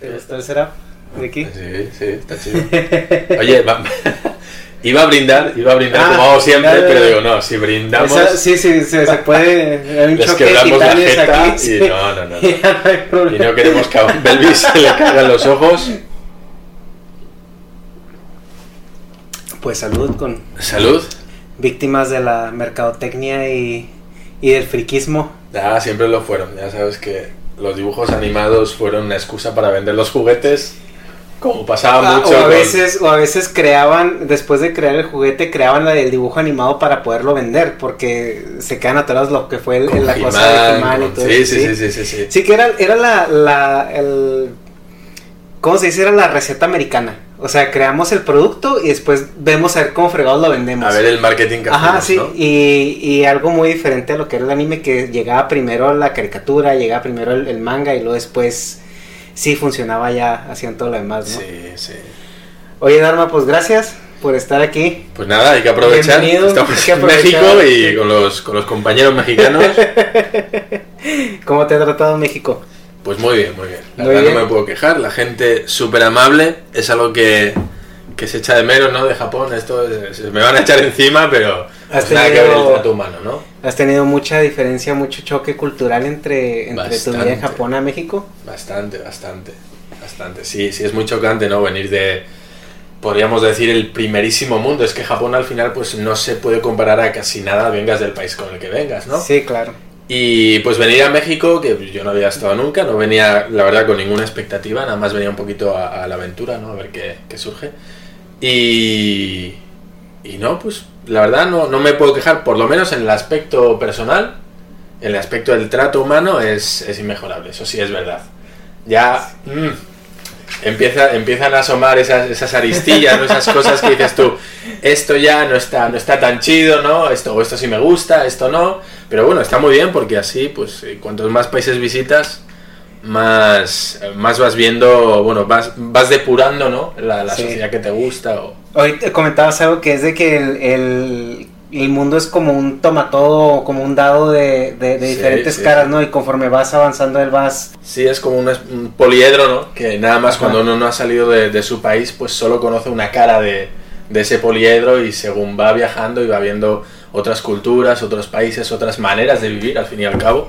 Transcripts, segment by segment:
¿Te gustó el setup, Ricky? Sí, sí, está chido. Oye, va- iba a brindar, iba a brindar Ah, como siempre, pero digo, no, si brindamos, Esa- sí, sí, se, se puede. Hay un les choque de quebramos la jeta aquí. y sí. no, no, no. No y no queremos que a un Belvis se le caigan los ojos. Pues salud con Salud. víctimas de la mercadotecnia y, y del friquismo. Ya, siempre lo fueron. Ya sabes que los dibujos animados fueron una excusa para vender los juguetes. Como pasaba Ah, mucho. o, a con- veces, o a veces creaban, después de crear el juguete, creaban la del dibujo animado para poderlo vender, porque se quedan atorados lo que fue el- la cosa de He-Man y todo sí, eso, sí, sí, sí, sí, sí. Sí, que era, era la, la, el, ¿cómo se dice? Era la receta americana. O sea, creamos el producto y después vemos a ver cómo fregados lo vendemos. A ver el marketing que Ajá, hacemos, sí, ¿no? y, y algo muy diferente a lo que era el anime, que llegaba primero la caricatura, llegaba primero el, el manga y luego después sí funcionaba ya, hacían todo lo demás, ¿no? Sí, sí. Oye, Dharma, pues gracias por estar aquí. Pues nada, hay que aprovechar. Bienvenido, Estamos que en. México y con los, con los compañeros mexicanos. ¿Cómo te ha tratado México? Pues muy bien, muy bien. La Muy verdad bien. no me puedo quejar. La gente súper amable. Es algo que, que se echa de menos, ¿no? De Japón. Esto es- me van a echar encima, pero Has pues nada que ver el tenido- trato humano, ¿no? ¿Has tenido mucha diferencia, mucho choque cultural entre, entre tu vida en. Japón a México? Bastante, bastante. Bastante. Sí, sí, es muy chocante, ¿no? Venir de, podríamos decir, el primerísimo mundo. Es que Japón al final, pues no se puede comparar a casi nada, vengas del país con el que vengas, ¿no? Sí, claro. Y pues venir a México, que yo no había estado nunca, no venía, la verdad, con ninguna expectativa, nada más venía un poquito a, a la aventura, ¿no? A ver qué, qué surge. Y, y no, pues la verdad no, no me puedo quejar, por lo menos en el aspecto personal, en el aspecto del trato humano es, es inmejorable, eso sí es verdad. Ya mm, empieza, empiezan a asomar esas, esas aristillas, ¿no? esas cosas que dices tú, esto ya no está, no está tan chido, ¿no? Esto, o esto sí me gusta, esto no. Pero bueno, está muy bien porque así, pues, eh, cuantos más países visitas, más, más vas viendo, bueno, vas, vas depurando, ¿no? La, la Sí. sociedad que te gusta. O... Hoy te comentabas algo que es de que el, el, el mundo es como un tomatodo, como un dado de, de- de Sí, diferentes sí, caras. ¿no? Y conforme vas avanzando, él vas... Sí, es como un, poliedro, ¿no? Que nada más Ajá. cuando uno no ha salido de, de su país, pues solo conoce una cara de, de ese poliedro y según va viajando y va viendo otras culturas, otros países, otras maneras de vivir, al fin y al cabo,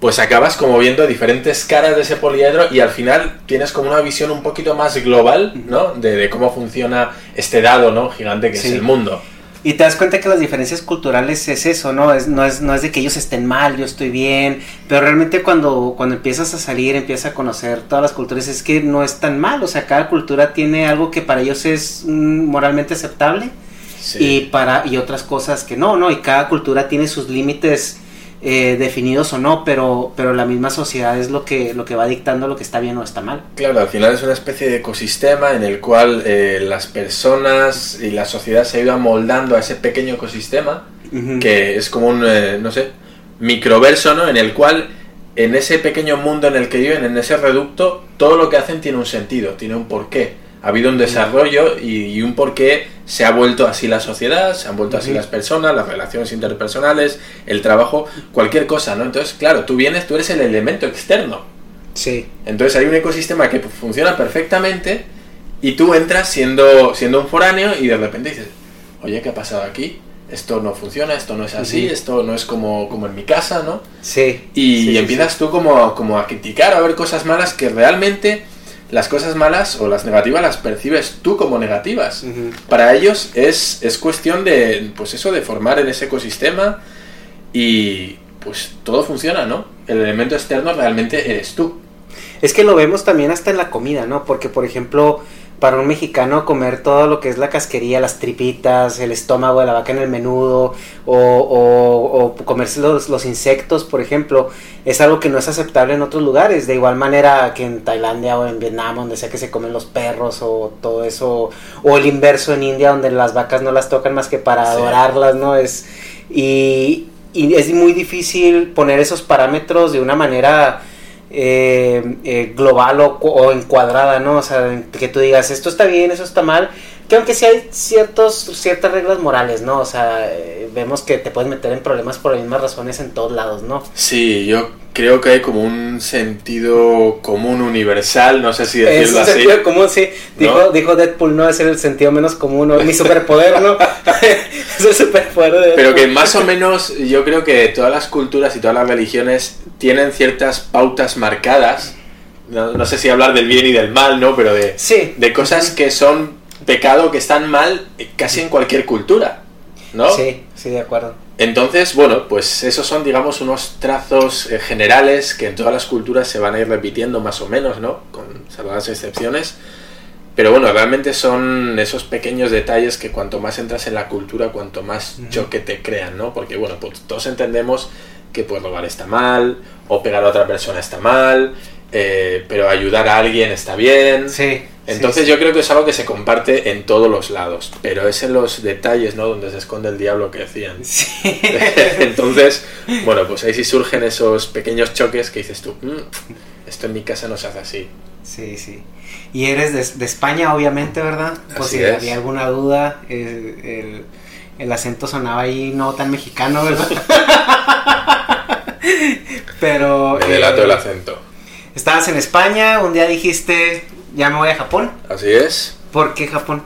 pues acabas como viendo diferentes caras de ese poliedro y al final tienes como una visión un poquito más global, ¿no? De, de cómo funciona este dado, ¿no? Gigante que Sí. es el mundo. Y te das cuenta que las diferencias culturales es eso, ¿no? Es, no, es, no es de que ellos estén mal, yo estoy bien, pero realmente cuando, cuando empiezas a salir, empiezas a conocer todas las culturas, es que no es tan mal, o sea, cada cultura tiene algo que para ellos es mm, moralmente aceptable Sí. y para y otras cosas que no, ¿no? Y cada cultura tiene sus límites eh, definidos o no, pero, pero la misma sociedad es lo que, lo que va dictando lo que está bien o está mal. Claro, al final es una especie de ecosistema en el cual eh, las personas y la sociedad se ha ido amoldando a ese pequeño ecosistema, que es como un, eh, no sé, microverso, ¿no? En el cual en ese pequeño mundo en el que viven, en ese reducto, todo lo que hacen tiene un sentido, tiene un porqué. Ha habido un desarrollo y, y un porqué se ha vuelto así la sociedad, se han vuelto así las personas, las relaciones interpersonales, el trabajo, cualquier cosa, ¿no? Entonces, claro, tú vienes, tú eres el elemento externo. Sí. Entonces hay un ecosistema que funciona perfectamente y tú entras siendo, siendo un foráneo y de repente dices, oye, ¿qué ha pasado aquí? Esto no funciona, esto no es así, esto no es como, como en mi casa, ¿no? Sí. Y, Sí, empiezas tú como, como a criticar, a ver cosas malas que realmente las cosas malas o las negativas las percibes tú como negativas. Para ellos es, es cuestión de, pues eso, de formar en ese ecosistema y pues todo funciona, ¿no? El elemento externo realmente eres tú. Es que lo vemos también hasta en la comida, ¿no? Porque, por ejemplo, para un mexicano comer todo lo que es la casquería, las tripitas, el estómago de la vaca en el menudo, o, o- o comerse los, los insectos, por ejemplo, es algo que no es aceptable en otros lugares. De igual manera que en Tailandia o en Vietnam, donde sea que se comen los perros o todo eso, o el inverso en India, donde las vacas no las tocan más que para Sí. adorarlas, ¿no? Es, y, y es muy difícil poner esos parámetros de una manera eh, eh, global o, o encuadrada, ¿no? O sea, que tú digas, esto está bien, eso está mal, que aunque sí hay ciertos, ciertas reglas morales, ¿no? O sea, eh, vemos que te puedes meter en problemas por las mismas razones en todos lados, ¿no? Sí, yo creo que hay como un sentido común universal, no sé si Es decirlo un así. sentido común, sí. Dijo, ¿No? dijo Deadpool, no es el sentido menos común, ¿no? mi superpoder, ¿no? es el superpoder de Pero que Deadpool. más o menos yo creo que todas las culturas y todas las religiones tienen ciertas pautas marcadas. No, no sé si hablar del bien y del mal, ¿no? Pero de, Sí. de cosas que son pecado, que están mal casi en cualquier cultura, ¿no? Sí, sí, de acuerdo. Entonces, bueno, pues esos son, digamos, unos trazos eh, generales que en todas las culturas se van a ir repitiendo más o menos, ¿no? Con salvadas excepciones. Pero bueno, realmente son esos pequeños detalles que cuanto más entras en la cultura, cuanto más choque te crean, ¿no? Porque bueno, pues todos entendemos que pues robar está mal, o pegar a otra persona está mal, eh, pero ayudar a alguien está bien. Sí. Entonces sí, yo creo que es algo que se comparte en todos los lados, pero es en los detalles, ¿no? Donde se esconde el diablo que decían. Sí. Entonces, bueno, pues ahí sí surgen esos pequeños choques que dices tú, "Mm, esto en mi casa no se hace así. Sí, sí. Y eres de, de España, obviamente, ¿verdad? Por si es. había alguna duda, el, el acento sonaba ahí no tan mexicano, ¿verdad? Pero... Me delato eh, el acento. Estabas en España, un día dijiste, ya me voy a Japón. Así es. ¿Por qué Japón?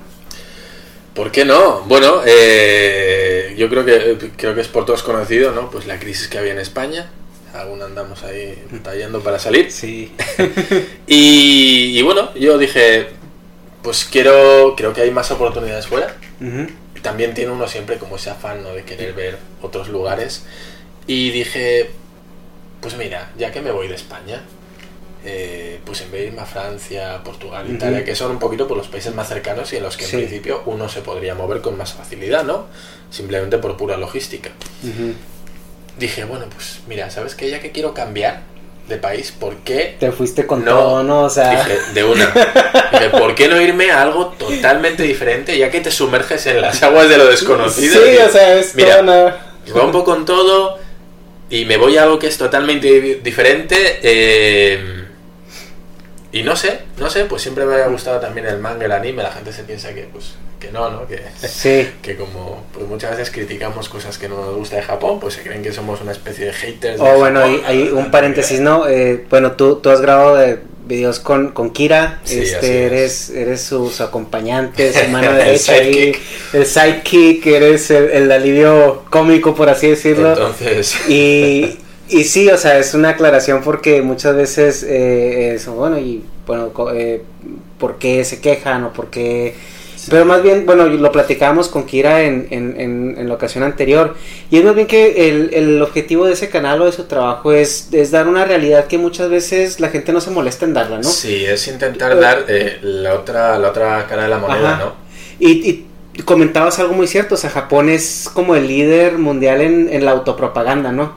¿Por qué no? Bueno, eh, yo creo que creo que es por todos conocido, ¿no? Pues la crisis que había en España. Aún andamos ahí batallando para salir. Sí. Y, y bueno, yo dije, pues quiero, creo que hay más oportunidades fuera. También tiene uno siempre como ese afán ¿no? de querer ver otros lugares. Y dije, pues mira, ya que me voy de España, eh, pues en vez de irme a Francia, Portugal. Italia, que son un poquito por los países más cercanos y en los que Sí. en principio uno se podría mover con más facilidad, ¿no? Simplemente por pura logística. Dije, bueno, pues mira, ¿sabes qué? Ya que quiero cambiar de país, ¿por qué Te fuiste con No, todo, ¿no? O sea... Dije, de una. Dije, ¿por qué no irme a algo totalmente diferente ya que te sumerges en las aguas de lo desconocido? Sí, o sea, es mira, todo rompo con todo y me voy a algo que es totalmente di- diferente. eh, y no sé, no sé, pues siempre me ha gustado también el manga, el anime. La gente se piensa que, pues, que no, ¿no? Que, Sí. que como pues muchas veces criticamos cosas que no nos gusta de Japón, pues se creen que somos una especie de haters. de Oh, bueno, hay, hay un paréntesis, ¿no? Eh, bueno, tú, tú has grabado de videos con, con Kira, Sí, este, es. eres, eres su, su acompañante, su mano El derecha ahí, sidekick. el sidekick, eres el, el alivio cómico, por así decirlo. Entonces, Y, y sí, o sea, es una aclaración porque muchas veces eh, eso, bueno, y bueno, eh, ¿por qué se quejan o por qué...? Pero más bien, bueno, lo platicábamos con Kira en, en, en, en la ocasión anterior, y es más bien que el, el objetivo de ese canal o de su trabajo es, es dar una realidad que muchas veces la gente no se molesta en darla, ¿no? Sí, es intentar dar eh, la, otra, la otra cara de la moneda, Ajá. ¿no? Y, y comentabas algo muy cierto, o sea, Japón es como el líder mundial en, en la autopropaganda, ¿no?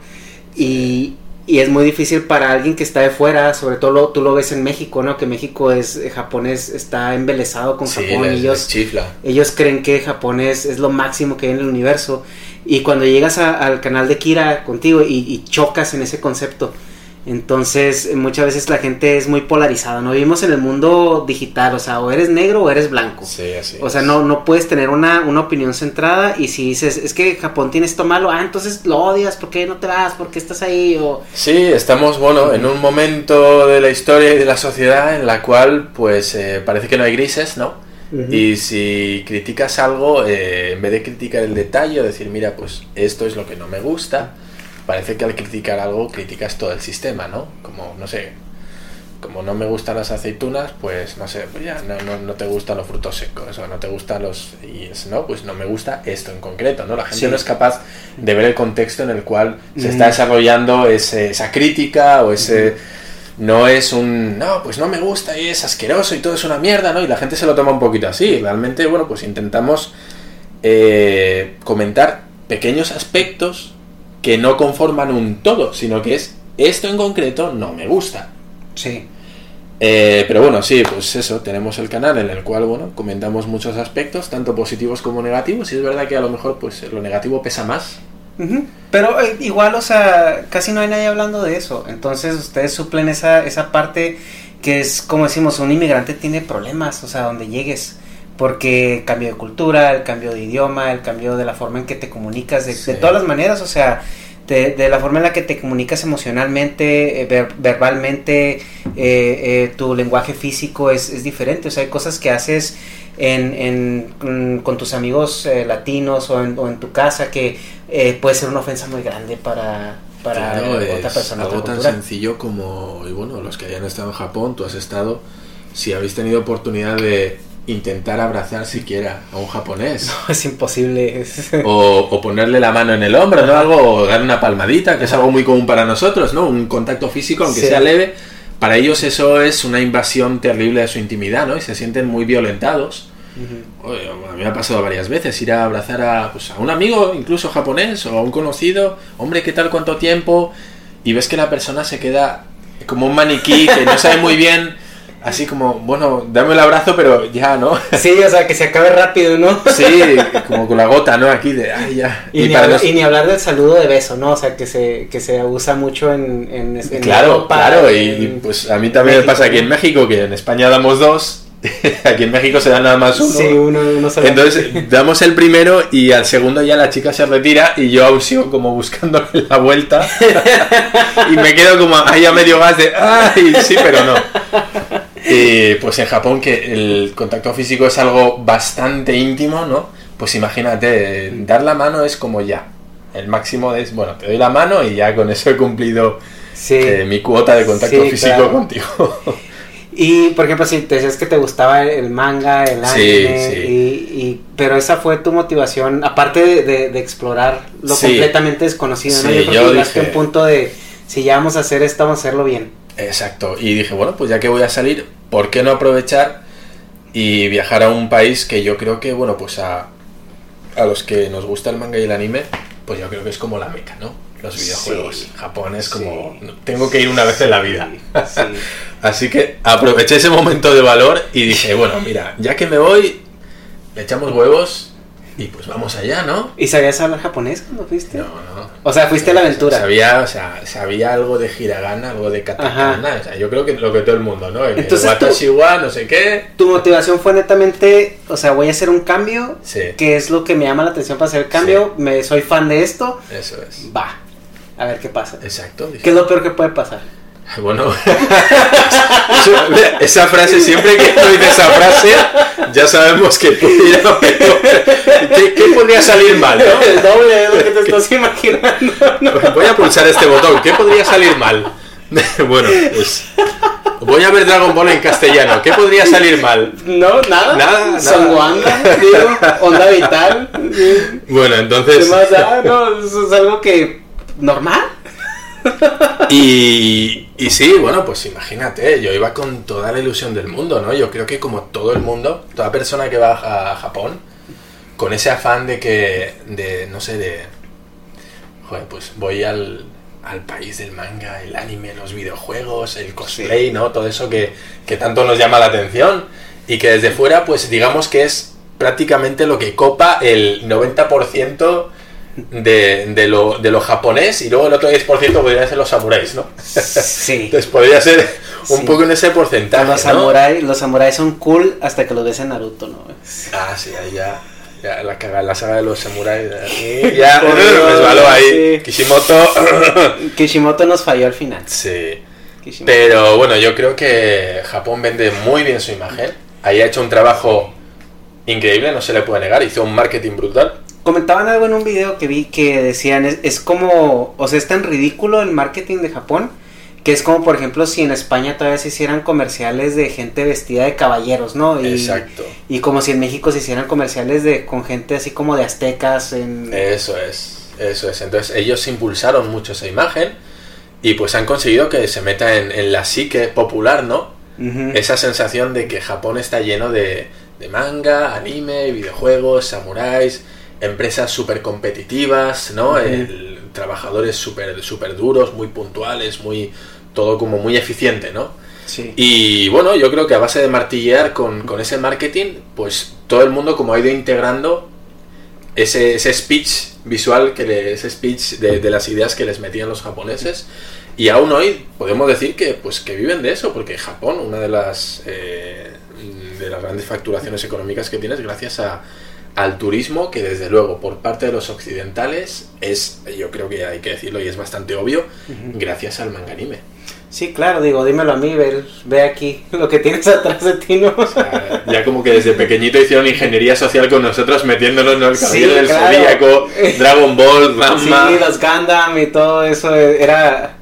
Y, y es muy difícil para alguien que está de fuera, sobre todo lo- tú lo ves en México, ¿no? Que México es, eh, Japón es- está embelesado con Sí, Japón, les- ellos, les chifla. ellos creen que Japón es, es lo máximo que hay en el universo. Y cuando llegas a- al canal de Kira contigo y, y chocas en ese concepto, Entonces, muchas veces la gente es muy polarizada, ¿no? Vivimos en el mundo digital, o sea, o eres negro o eres blanco. Sí, así O sea, es. no, no puedes tener una, una opinión centrada y si dices, es que Japón tiene esto malo, ah, entonces lo odias, ¿por qué no te vas? ¿Por qué estás ahí? O... Sí, estamos, bueno, en un momento de la historia y de la sociedad en la cual, pues, eh, parece que no hay grises, ¿no? Y si criticas algo, eh, en vez de criticar el detalle o decir, mira, pues esto es lo que no me gusta, parece que al criticar algo criticas todo el sistema, ¿no? Como, no sé, como no me gustan las aceitunas, pues no sé, pues ya no, no, no te gustan los frutos secos o no te gustan los... Y es, no, pues no me gusta esto en concreto, ¿no? La gente Sí. no es capaz de ver el contexto en el cual se Mm. está desarrollando ese- esa crítica o ese... No es un, no, pues no me gusta y es asqueroso y todo es una mierda, ¿no? Y la gente se lo toma un poquito así. Realmente, bueno, pues intentamos eh, comentar pequeños aspectos que no conforman un todo, sino que es esto en concreto no me gusta. Sí. Eh, pero bueno, sí, pues eso, tenemos el canal en el cual, bueno, comentamos muchos aspectos, tanto positivos como negativos, y es verdad que a lo mejor, pues lo negativo pesa más. Pero eh, igual, o sea, casi no hay nadie hablando de eso. Entonces ustedes suplen esa, esa parte que es, como decimos, un inmigrante tiene problemas, o sea, donde llegues. Porque el cambio de cultura, el cambio de idioma, el cambio de la forma en que te comunicas, de, Sí. de todas las maneras, o sea, de, de la forma en la que te comunicas emocionalmente, eh, ver- verbalmente, eh, eh, tu lenguaje físico es, es diferente. O sea, hay cosas que haces en, en- con, con tus amigos eh, latinos o en, o en tu casa que eh, puede ser una ofensa muy grande para, para Claro, otra es persona. algo otra tan sencillo como, y bueno, los que hayan estado en Japón, tú has estado, si habéis tenido oportunidad de intentar abrazar siquiera a un japonés. Es imposible. O, o ponerle la mano en el hombro, ¿no? Algo, o dar una palmadita, que es algo muy común para nosotros, ¿no? Un contacto físico, aunque Sí. sea leve, para ellos eso es una invasión terrible de su intimidad, ¿no? Y se sienten muy violentados. Ujú. Oye, a mí me ha pasado varias veces ir a abrazar a, pues, a un amigo, incluso japonés, o a un conocido, hombre, ¿qué tal, cuánto tiempo? Y ves que la persona se queda como un maniquí que no sabe muy bien, así como, bueno, dame el abrazo, pero ya, ¿no? Sí, o sea, que se acabe rápido, ¿no? Sí, como con la gota, ¿no? Aquí de, ay, ya. Y, ni hablar, nos- y ni hablar del saludo de beso, ¿no? O sea, que se, que se usa mucho en, en, en Claro, Europa, claro, y, en- y, pues a mí también me pasa aquí en. México, que en España damos dos, aquí en México se da nada más uno. Sí, uno, uno solo. Entonces damos el primero y al segundo ya la chica se retira y yo aún sigo como buscándole la vuelta y me quedo como ahí a medio gas de ¡ay! Sí, pero no. Y pues en Japón que el contacto físico es algo bastante íntimo, ¿no? Pues imagínate, dar la mano es como ya. El máximo es, bueno, te doy la mano y ya con eso he cumplido Sí. eh, mi cuota de contacto Sí, físico claro. contigo. Y, por ejemplo, si te decías que te gustaba el manga, el anime, sí. Y, y- pero esa fue tu motivación, aparte de, de- de explorar lo Sí. completamente desconocido, ¿no? Sí, Yo creo yo que llegaste a un punto de, si ya vamos a hacer esto, vamos a hacerlo bien. Exacto. Y dije, bueno, pues ya que voy a salir, ¿por qué no aprovechar y viajar a un país que yo creo que, bueno, pues a, a los que nos gusta el manga y el anime, pues yo creo que es como la meca, ¿no? Los videojuegos. Sí. Japón es como, Sí. tengo que ir una vez en la vida. Sí. Así que aproveché ese momento de valor y dije, bueno, mira, ya que me voy, le echamos huevos y pues vamos allá, ¿no? ¿Y sabías hablar japonés cuando fuiste? No, no. O sea, fuiste a la aventura. Sabía, o sea, sabía algo de hiragana, algo de katakana, o sea, yo creo que lo que todo el mundo, ¿no? El, Entonces el tú- no sé qué. Tu motivación fue netamente, o sea, voy a hacer un cambio, Sí. que es lo que me llama la atención para hacer el cambio, me soy fan de esto, Eso es. va, a ver qué pasa. Exacto. dije, ¿Qué es lo peor que puede pasar? Bueno, esa frase, siempre que tú dices esa frase, ya sabemos que pudiera- ¿Qué, qué podría salir mal, no? El doble es lo que te estás imaginando. ¿no? Voy a pulsar este botón. ¿Qué podría salir mal? bueno, pues. Voy a ver Dragon Ball en castellano. ¿Qué podría salir mal? No, nada. Nada. Son Wanda, digo, onda vital. Bueno, ¿Qué entonces. más da? No, eso es algo que. normal. Y, y sí, bueno, pues imagínate, yo iba con toda la ilusión del mundo, ¿no? Yo creo que como todo el mundo, toda persona que va a Japón, con ese afán de que, de, no sé, de, joder, pues voy al, al país del manga, el anime, los videojuegos, el cosplay, ¿no? Todo eso que, que tanto nos llama la atención y que desde fuera, pues digamos que es prácticamente lo que copa el 90% de, de, lo, de lo japonés y luego el otro 10% podrían ser los samuráis, ¿no? Sí. Entonces podría ser un Sí. poco en ese porcentaje, Los ¿no? samuráis, los samuráis son cool hasta que los ves en Naruto, ¿no? Ah, sí, ahí ya, ya la, caga- la saga de los samuráis. Ya resbaló ahí. sí. Kishimoto. Kishimoto nos falló al final. sí. Kishimoto. Pero bueno, yo creo que Japón vende muy bien su imagen. Ahí ha hecho un trabajo increíble, no se le puede negar. Hizo un marketing brutal. Comentaban algo en un video que vi que decían, es, es como, o sea, es tan ridículo el marketing de Japón, que es como, por ejemplo, si en España todavía se hicieran comerciales de gente vestida de caballeros, ¿no? Y, Exacto. Y como si en México se hicieran comerciales de con gente así como de aztecas en... Eso es, eso es. Entonces ellos impulsaron mucho esa imagen y pues han conseguido que se meta en, en la psique popular, ¿no? Ujú. Esa sensación de que Japón está lleno de, de manga, anime, videojuegos, samuráis, empresas súper competitivas, ¿no? El- trabajadores súper super duros, muy puntuales, muy todo como muy eficiente, ¿no? Sí. Y bueno, yo creo que a base de martillear con, con ese marketing, pues todo el mundo como ha ido integrando ese, ese speech visual, que le- ese speech de, de las ideas que les metían los japoneses. Y aún hoy podemos decir que, pues, que viven de eso, porque Japón, una de las, eh, de las grandes facturaciones económicas que tiene es gracias a, al turismo, que desde luego por parte de los occidentales es, yo creo que hay que decirlo y es bastante obvio, gracias al manga anime. Sí, claro, digo, dímelo a mí, ve, ve aquí lo que tienes atrás de ti, ¿no? Ya como que desde pequeñito hicieron ingeniería social con nosotros, metiéndonos en el Sí, del claro. Zodíaco, Dragon Ball, Sí, Ranma. los Gundam y todo eso eh, era...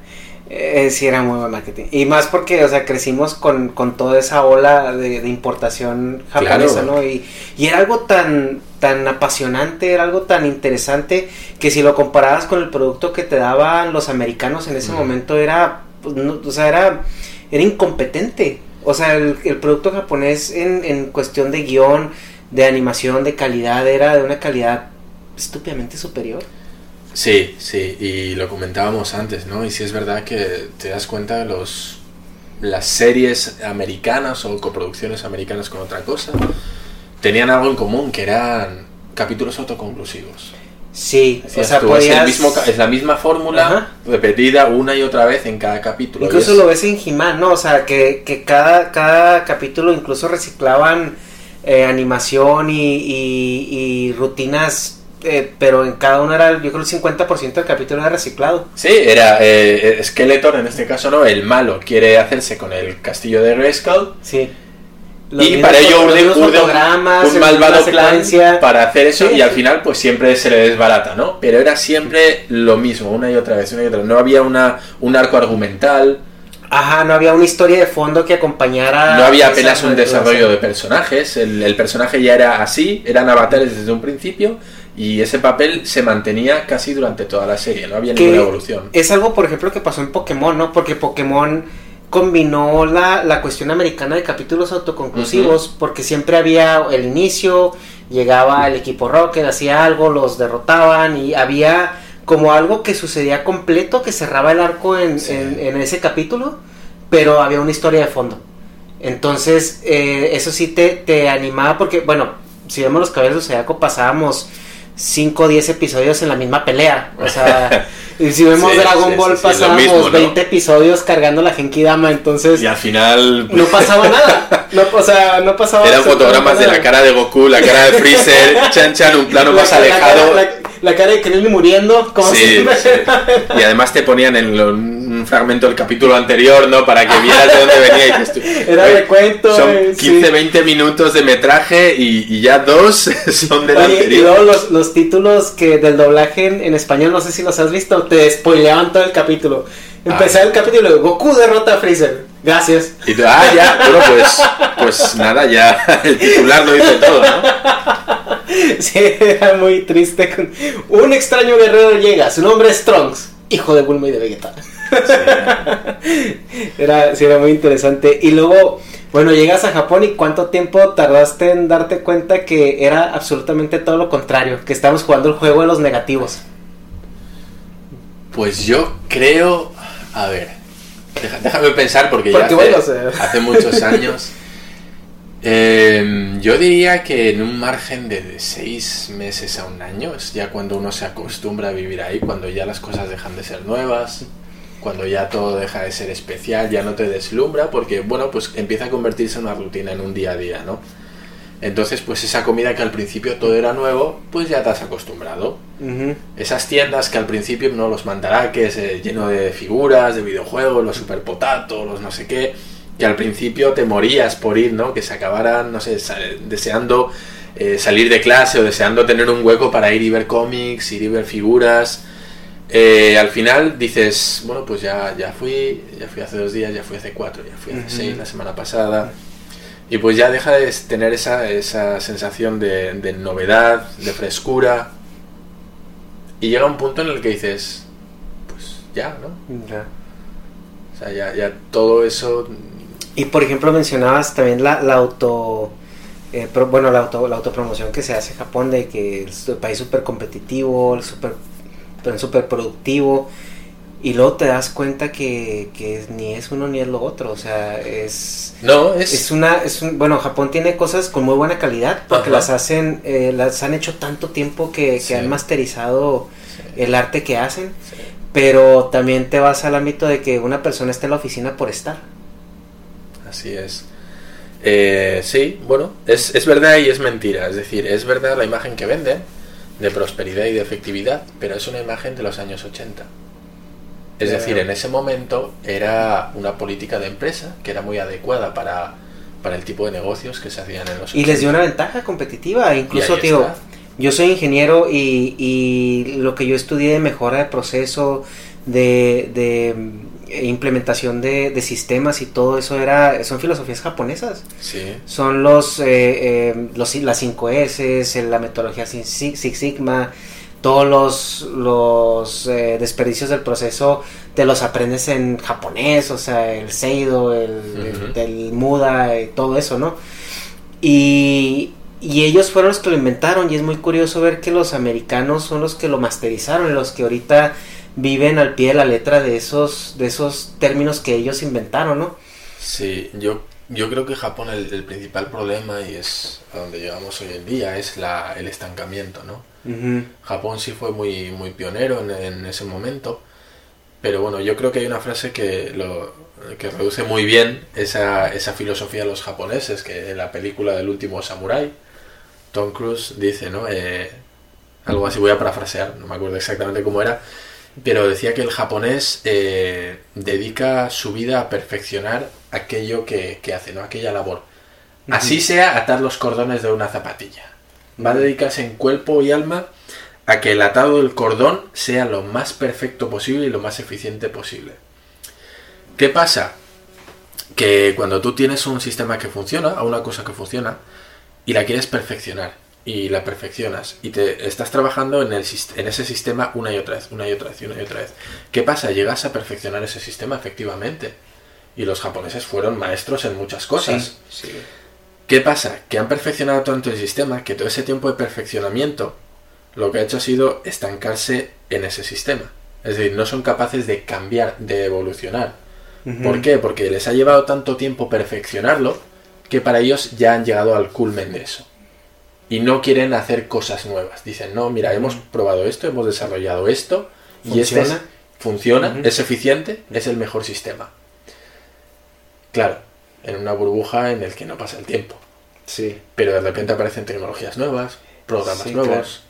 eh, sí, era muy buen marketing. Y más porque, o sea, crecimos con, con toda esa ola de, de importación japonesa, Claro. ¿no? Y, y era algo tan, tan apasionante, era algo tan interesante, que si lo comparabas con el producto que te daban los americanos en ese Mm. momento era, pues, no, o sea, era, era incompetente. O sea, el, el producto japonés en, en cuestión de guion, de animación, de calidad, era de una calidad estúpidamente superior. Sí, sí, y lo comentábamos antes, ¿no? Y sí es verdad que te das cuenta de los las series americanas o coproducciones americanas con otra cosa tenían algo en común, que eran capítulos autoconclusivos. Sí, o Decías sea, tú, es, el mismo es la misma fórmula Ajá. repetida una y otra vez en cada capítulo. Incluso es- lo ves en He-Man, ¿no? O sea, que, que cada, cada capítulo incluso reciclaban eh, animación y, y- y rutinas, eh, pero en cada uno era, yo creo, el 50% del capítulo era reciclado. Sí, era eh, eh, Skeletor, en este caso, ¿no? El malo quiere hacerse con el castillo de Grayskull. Sí. y para ello los urde, urde un- un malvado plan para hacer eso Sí, y al sí. final pues siempre se le desbarata, ¿no? Pero era siempre lo mismo, una y otra vez, una y otra vez. No había una, un arco argumental, Ajá, no había una historia de fondo que acompañara... no había apenas un desarrollo de personajes, el, el personaje ya era así, eran avatares desde un principio y ese papel se mantenía casi durante toda la serie, no había que ninguna evolución. Es algo, por ejemplo, que pasó en Pokémon, ¿no? Porque Pokémon combinó la, la cuestión americana de capítulos autoconclusivos, porque siempre había el inicio, llegaba el equipo Rocket, hacía algo, los derrotaban y había como algo que sucedía completo, que cerraba el arco en, Sí. en- en ese capítulo, pero había una historia de fondo. Entonces, eh, eso sí te, te animaba porque, bueno, si vemos los caballeros de Zodiaco pasábamos 5 o 10 episodios en la misma pelea. O sea, y si vemos Sí, Dragon sí, Ball sí, pasábamos mismo, ¿no? 20 episodios cargando la Genki Dama, entonces Y al final no pasaba nada. No, o sea, no pasaba eran fotogramas de la cara de Goku, la cara de Freezer, Chan Chan, un plano La- más alejado. La, la cara de Krillin muriendo, como Sí, siempre. sí. Y además te ponían en lo- un fragmento del capítulo anterior, ¿no? Para que vieras de dónde venía. Y dices tú, Era "Oye, recuento, Son eh, 15, sí. 20 minutos de metraje y, y ya dos son del Oye, y anterior. luego los, los títulos que del doblaje en, en español, no sé si los has visto, te spoileaban todo el capítulo. Empezaba Ah. el capítulo y Goku derrota a Freezer. Gracias. Y tú, ah, ya, bueno, pues, pues nada, ya el titular lo dice todo, ¿no? Sí, era muy triste. Un extraño guerrero llega, su nombre es Trunks, hijo de Bulma y de Vegeta. Era, sí, era muy interesante. Y luego, bueno, llegas a Japón y cuánto tiempo tardaste en darte cuenta que era absolutamente todo lo contrario, que estamos jugando el juego de los negativos. Pues yo creo, a ver, déjame pensar porque, Porque ya hace, bueno, o sea- hace muchos años. Eh, yo diría que en un margen de seis meses a un año es ya cuando uno se acostumbra a vivir ahí, cuando ya las cosas dejan de ser nuevas, cuando ya todo deja de ser especial, ya no te deslumbra, porque bueno, pues empieza a convertirse en una rutina, en un día a día, ¿no? Entonces, pues esa comida que al principio todo era nuevo, pues ya te has acostumbrado. Esas tiendas que al principio no los mandaraques eh, lleno de figuras, de videojuegos, los super potato, los no sé qué, que al principio te morías por ir, ¿no? Que se acabaran, no sé, deseando eh, salir de clase o deseando tener un hueco para ir y ver cómics, ir y ver figuras. Eh, al final dices, bueno, pues ya, ya fui, ya fui hace dos días, ya fui hace cuatro, ya fui hace seis la semana pasada. Y pues ya deja de tener esa, esa sensación de, novedad, de frescura. Y llega un punto en el que dices, pues ya, ¿no? Ya. O sea, ya, ya todo eso... Y por ejemplo mencionabas también la, la auto... Eh, bueno, la, auto, la autopromoción que se hace en Japón de que es un país súper competitivo, súper super productivo y luego te das cuenta que, que, ni es uno ni es lo otro, o sea, es... No, es... Es una... Es un, bueno, Japón tiene cosas con muy buena calidad porque las hacen, eh, las han hecho tanto tiempo que, que han masterizado el arte que hacen, pero también te vas al ámbito de que una persona está en la oficina por estar. Así es. Eh, sí, bueno, es, es verdad y es mentira, es decir, es verdad la imagen que venden de prosperidad y de efectividad, pero es una imagen de los años 80. Es decir, en ese momento era una política de empresa que era muy adecuada para, para el tipo de negocios que se hacían en los... Y les dio una ventaja competitiva, incluso, tío, yo soy ingeniero y, y, lo que yo estudié de mejora de proceso, de, de implementación de, de, sistemas y todo eso era son filosofías japonesas. Sí. Son los, eh, eh, los las 5 S, la metodología Six Sigma, todos los, los eh, desperdicios del proceso te los aprendes en japonés, o sea, el Seido, el, Muda, y todo eso, ¿no? Y, y, ellos fueron los que lo inventaron y es muy curioso ver que los americanos son los que lo masterizaron, los que ahorita viven al pie de la letra de esos, de esos términos que ellos inventaron, ¿no? Sí, yo, yo creo que Japón el, el principal problema y es a donde llegamos hoy en día es la, el estancamiento, ¿no? Japón sí fue muy, muy pionero en, ese momento, pero bueno, yo creo que hay una frase que, lo, que reduce muy bien esa, esa filosofía de los japoneses, que en la película del último Samurai, Tom Cruise dice, ¿no? Eh, algo así voy a parafrasear, no me acuerdo exactamente cómo era, pero decía que el japonés eh, dedica su vida a perfeccionar aquello que, hace, ¿no? Aquella labor. Así sea atar los cordones de una zapatilla va a dedicarse en cuerpo y alma a que el atado del cordón sea lo más perfecto posible y lo más eficiente posible. ¿Qué pasa? Que cuando tú tienes un sistema que funciona, a una cosa que funciona, y la quieres perfeccionar, y la perfeccionas, y te estás trabajando en, el, en ese sistema una y otra vez, una y otra vez, una y otra vez. ¿Qué pasa? Llegas a perfeccionar ese sistema efectivamente. Y los japoneses fueron maestros en muchas cosas. sí. ¿Qué pasa? Que han perfeccionado tanto el sistema que todo ese tiempo de perfeccionamiento lo que ha hecho ha sido estancarse en ese sistema. Es decir, no son capaces de cambiar, de evolucionar. ¿Por qué? Porque les ha llevado tanto tiempo perfeccionarlo que para ellos ya han llegado al culmen de eso. Y no quieren hacer cosas nuevas. Dicen, no, mira, hemos probado esto, hemos desarrollado esto, y este funciona, es eficiente, es el mejor sistema. Claro, en una burbuja en el que no pasa el tiempo. Sí. Pero de repente aparecen tecnologías nuevas, programas nuevos.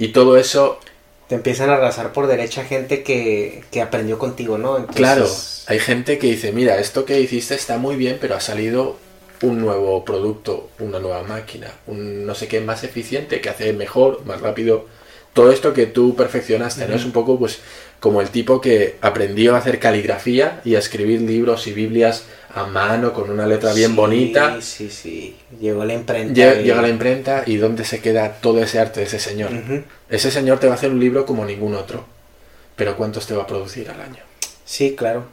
Y todo eso... Te empiezan a arrasar por derecha gente que, que aprendió contigo, ¿no? Claro, hay gente que dice, mira, esto que hiciste está muy bien, pero ha salido un nuevo producto, una nueva máquina, un no sé qué más eficiente, que hace mejor, más rápido. Todo esto que tú perfeccionaste, ¿no? Es un poco pues como el tipo que aprendió a hacer caligrafía y a escribir libros y Biblias a mano con una letra bien bonita. Sí, sí, Llegó la imprenta. Llega, la imprenta y ¿dónde se queda todo ese arte de ese señor? Ese señor te va a hacer un libro como ningún otro. Pero ¿cuántos te va a producir al año? Sí, claro.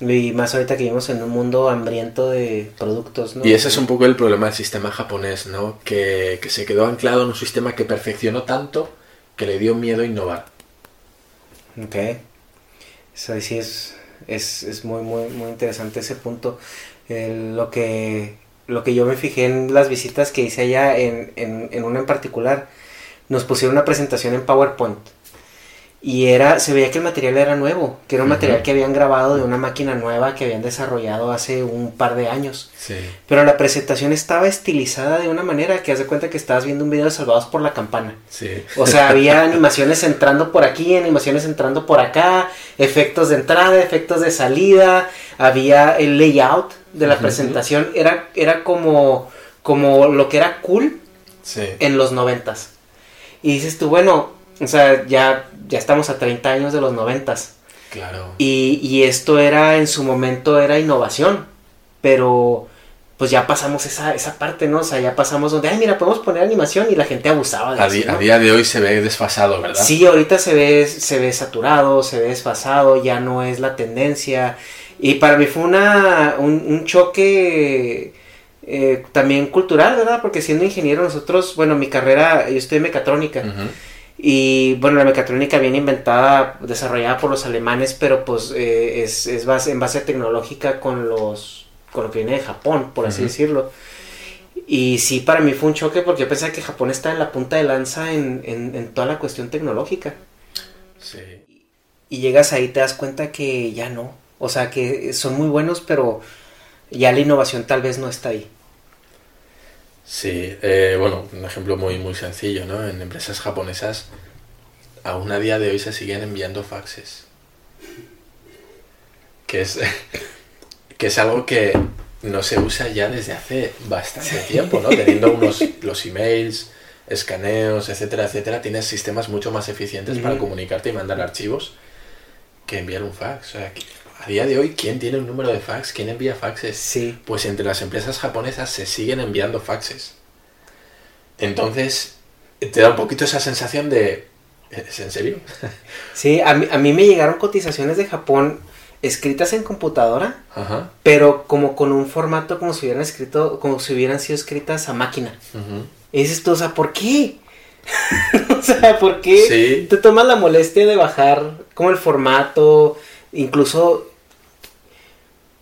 Y más ahorita que vivimos en un mundo hambriento de productos, ¿no? Y ese es un poco el problema del sistema japonés, ¿no? Que, que se quedó anclado en un sistema que perfeccionó tanto que le dio miedo a innovar. Ok. Eso sí es, es, es muy, muy, muy interesante ese punto. lo, que, lo que yo me fijé en las visitas que hice allá, en, en, en una en particular, nos pusieron una presentación en PowerPoint. Y era, se veía que el material era nuevo, que era un material que habían grabado de una máquina nueva que habían desarrollado hace un par de años. Sí. Pero la presentación estaba estilizada de una manera que haz de cuenta que estabas viendo un video de Salvados por la Campana. Sí. O sea, había animaciones entrando por aquí, animaciones entrando por acá, efectos de entrada, efectos de salida, había el layout de la presentación, era, era como, como lo que era cool Sí. en los noventas. Y dices tú, bueno, o sea, ya, ya estamos a 30 años de los noventas. Claro. Y, y esto era, en su momento, era innovación. Pero, pues ya pasamos esa, esa parte, ¿no? O sea, ya pasamos donde, ay, mira, podemos poner animación y la gente abusaba de A, eso, di- a día de hoy se ve desfasado, ¿verdad? Sí, ahorita se ve, se ve saturado, se ve desfasado, ya no es la tendencia. Y para mí fue una, un, un choque eh, también cultural, ¿verdad? Porque siendo ingeniero nosotros, bueno, mi carrera, yo estoy en mecatrónica. Ujú. Y bueno, la mecatrónica bien inventada, desarrollada por los alemanes, pero pues eh, es, es base, en base tecnológica con los con lo que viene de Japón, por así decirlo. Y sí, para mí fue un choque porque yo pensaba que Japón está en la punta de lanza en, en, en toda la cuestión tecnológica. Sí. Y llegas ahí y te das cuenta que ya no. O sea, que son muy buenos, pero ya la innovación tal vez no está ahí. Sí, eh, bueno, un ejemplo muy, muy sencillo, ¿no? En empresas japonesas, aún a día de hoy se siguen enviando faxes. Que es, que es algo que no se usa ya desde hace bastante tiempo, ¿no? Teniendo unos, los emails, escaneos, etcétera, etcétera, tienes sistemas mucho más eficientes para comunicarte y mandar archivos que enviar un fax. O sea, que a día de hoy, ¿quién tiene un número de fax? ¿Quién envía faxes? Sí. Pues entre las empresas japonesas se siguen enviando faxes. Entonces, te da un poquito esa sensación de... ¿Es en serio? Sí, a mí, a mí me llegaron cotizaciones de Japón escritas en computadora, Ajá. pero como con un formato como si hubieran escrito, como si hubieran sido escritas a máquina. Y dices tú, o sea, ¿por qué? o sea, ¿por qué Sí. te tomas la molestia de bajar como el formato? Incluso,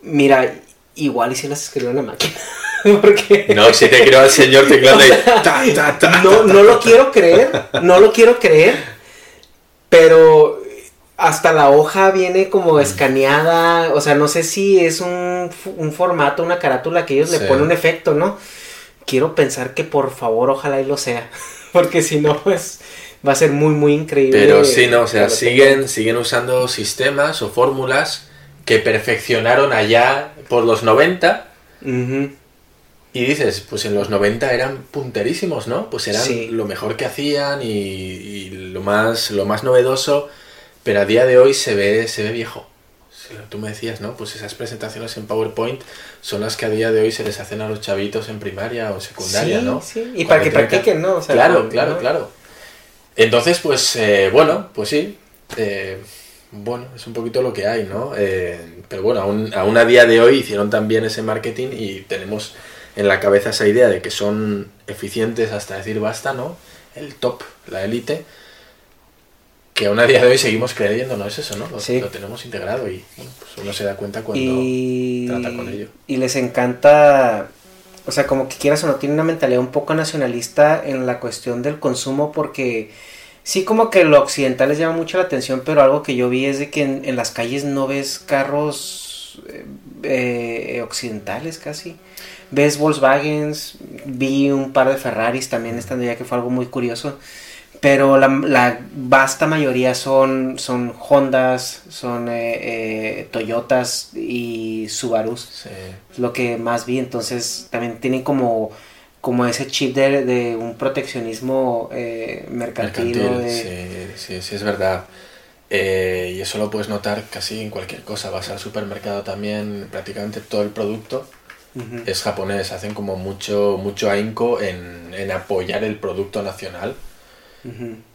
mira, igual y si las escribieron a máquina. Porque No, si te creo al señor ta, ta, ta, no, no lo quiero creer, no lo quiero creer, pero hasta la hoja viene como escaneada, o sea, no sé si es un, formato, una carátula que ellos Sí. le ponen un efecto, ¿no? Quiero pensar que por favor, ojalá y lo sea, porque si no, pues va a ser muy, muy increíble. Pero sí, no, o sea, siguen, siguen usando sistemas o fórmulas que perfeccionaron allá por los 90 Ujú. y dices, pues en los 90 eran punterísimos, ¿no? Pues eran Sí. lo mejor que hacían y, y lo, más, lo más novedoso, pero a día de hoy se ve, se ve viejo. Tú me decías, ¿no? Pues esas presentaciones en PowerPoint son las que a día de hoy se les hacen a los chavitos en primaria o secundaria, Sí, ¿no? sí, y Cuando para que practiquen, ¿no? O sea, claro, ¿no? claro, claro. Entonces, pues, eh, bueno, pues sí. eh, bueno, es un poquito lo que hay, ¿no? Eh, pero bueno, aún, aún a día de hoy hicieron también ese marketing y tenemos en la cabeza esa idea de que son eficientes hasta decir basta, ¿no? El top, la élite. Que aún a día de hoy seguimos creyendo, ¿no? Es eso, ¿no? Lo, Sí. lo tenemos integrado y bueno, pues uno se da cuenta cuando y, trata con ello. y les encanta, o sea, como que quieras o no, tiene una mentalidad un poco nacionalista en la cuestión del consumo porque sí como que lo occidental les llama mucho la atención, pero algo que yo vi es de que en, en las calles no ves carros eh, eh, occidentales casi. Ves Volkswagens, vi un par de Ferraris también estando ya que fue algo muy curioso. Pero la, la vasta mayoría son, son Hondas, son eh, eh, Toyotas y Subarus. Sí. Es lo que más vi. Entonces también tienen como, como ese chip de, de un proteccionismo eh, mercantil. Mercantil, ¿no? de- sí, sí, sí, es verdad. Eh, y eso lo puedes notar casi en cualquier cosa. Vas al supermercado también, prácticamente todo el producto es japonés. Hacen como mucho, mucho ahínco en, en apoyar el producto nacional.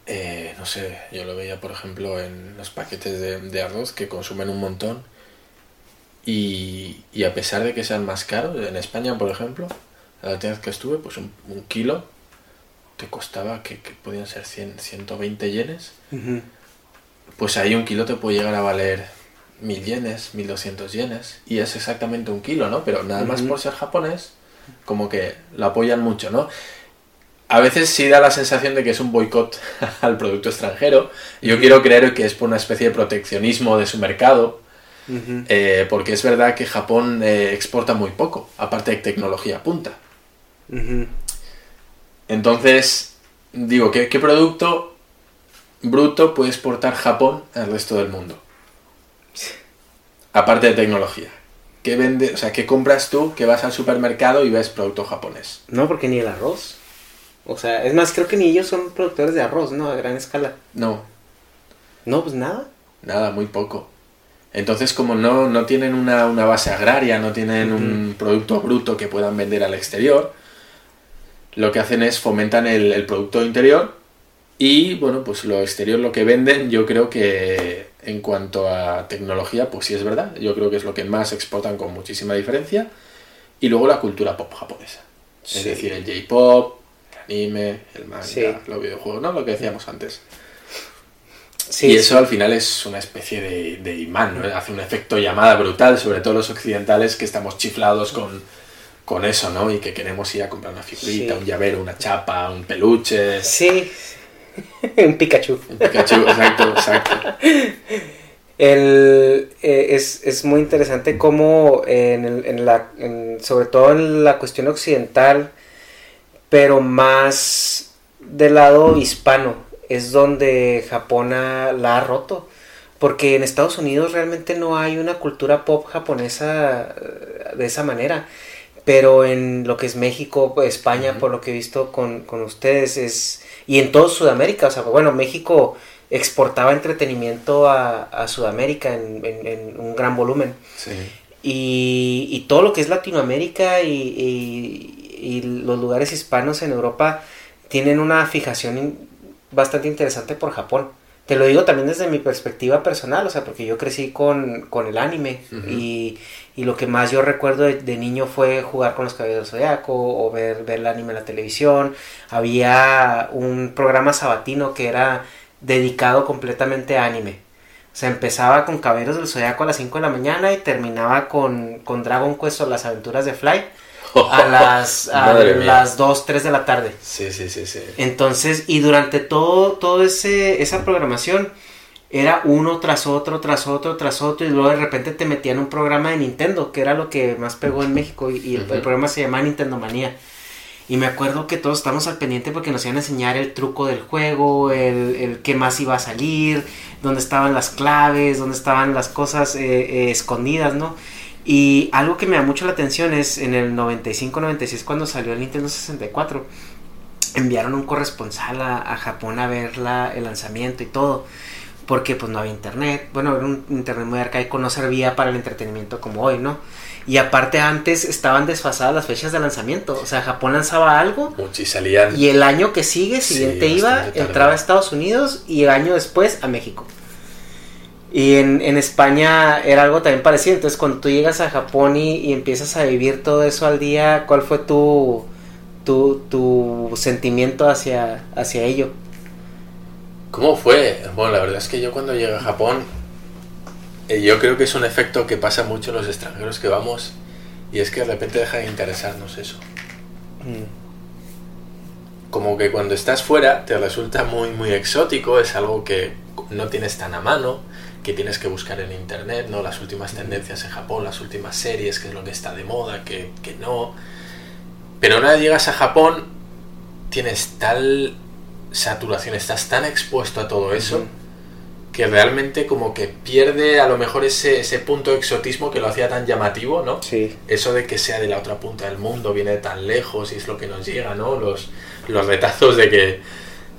Eh, no sé, yo lo veía por ejemplo en los paquetes de, de arroz que consumen un montón. Y, y a pesar de que sean más caros, en España por ejemplo, la última vez que estuve, pues un, un kilo te costaba que, que podían ser 100, 120 yenes. Pues ahí un kilo te puede llegar a valer 1000 yenes, 1200 yenes. Y es exactamente un kilo, ¿no? Pero nada más por ser japonés, como que lo apoyan mucho, ¿no? A veces sí da la sensación de que es un boicot al producto extranjero. Yo quiero creer que es por una especie de proteccionismo de su mercado, eh, porque es verdad que Japón eh, exporta muy poco, aparte de tecnología punta. Entonces, digo, ¿qué, ¿qué, producto bruto puede exportar Japón al resto del mundo? Aparte de tecnología. ¿Qué vende, o sea, qué compras tú que vas al supermercado y ves producto japonés? No, porque ni el arroz. O sea, es más, creo que ni ellos son productores de arroz, ¿no? A gran escala. No. No, pues nada. Nada, muy poco. Entonces, como no, no tienen una, base agraria, no tienen un producto bruto que puedan vender al exterior, lo que hacen es fomentan el, el, producto interior y, bueno, pues lo exterior, lo que venden, yo creo que en cuanto a tecnología, pues sí es verdad. Yo creo que es lo que más exportan con muchísima diferencia. Y luego la cultura pop japonesa. Es decir, el J-pop, el anime, el manga, los videojuegos, ¿no? Lo que decíamos antes. y eso al final es una especie de, imán, ¿no? Hace un efecto llamada brutal, sobre todo los occidentales que estamos chiflados con, con eso, ¿no? Y que queremos ir a comprar una figurita, un llavero, una chapa, un peluche. Sí, un Pikachu. Un Pikachu, exacto, exacto. El, eh, es, muy interesante cómo en, la, sobre todo en la cuestión occidental, pero más del lado hispano, es donde Japón la ha roto. Porque en Estados Unidos realmente no hay una cultura pop japonesa eh, de esa manera. Pero en lo que es México, España, por lo que he visto con, con ustedes, es y en todo Sudamérica. O sea, bueno, México exportaba entretenimiento a, Sudamérica en, un gran volumen. Sí. Y, todo lo que es Latinoamérica y, los lugares hispanos en Europa tienen una fijación bastante interesante por Japón. Te lo digo también desde mi perspectiva personal, o sea, porque yo crecí con, el anime y, lo que más yo recuerdo de, niño fue jugar con los caballeros del zodiaco o ver, ver el anime en la televisión. Había un programa sabatino que era dedicado completamente a anime. O sea, empezaba con Caballeros del Zodiaco a las 5 de la mañana y terminaba con, con Dragon Quest o las aventuras de Fly a las, a las 2, 3 de la tarde. Sí, sí, sí, sí. Entonces, y durante todo, todo ese, esa programación era uno tras otro, tras otro, tras otro, y luego de repente te metían un programa de Nintendo, que era lo que más pegó en México, y, el, programa se llamaba Nintendo Manía. Y me acuerdo que todos estábamos al pendiente porque nos iban a enseñar el truco del juego, el, el qué más iba a salir, dónde estaban las claves, dónde estaban las cosas eh, eh, escondidas, ¿no? Y algo que me da mucho la atención es en el 95-96 cuando salió el Nintendo 64, enviaron un corresponsal a, Japón a ver la, el lanzamiento y todo, porque pues no había internet, bueno, era un internet muy arcaico, no servía para el entretenimiento como hoy, ¿no? Y aparte antes estaban desfasadas las fechas de lanzamiento, o sea, Japón lanzaba algo y salían y el año que sigue, siguiente iba, entraba a Estados Unidos y el año después a México. Y en, España era algo también parecido. Entonces, cuando tú llegas a Japón y, empiezas a vivir todo eso al día, ¿cuál fue tu, tu, sentimiento hacia, hacia ello? ¿Cómo fue? Bueno, la verdad es que yo cuando llegué a Japón, eh, yo creo que es un efecto que pasa mucho en los extranjeros que vamos, y es que de repente deja de interesarnos eso. Mm. Como que cuando estás fuera te resulta muy, muy exótico, es algo que no tienes tan a mano que tienes que buscar en internet, ¿no? Las últimas tendencias en Japón, las últimas series, qué es lo que está de moda, que, no. Pero una vez llegas a Japón, tienes tal saturación, estás tan expuesto a todo eso, que realmente como que pierde a lo mejor ese, ese punto de exotismo que lo hacía tan llamativo, ¿no? Sí. Eso de que sea de la otra punta del mundo, viene de tan lejos y es lo que nos llega, ¿no? Los, los retazos de que...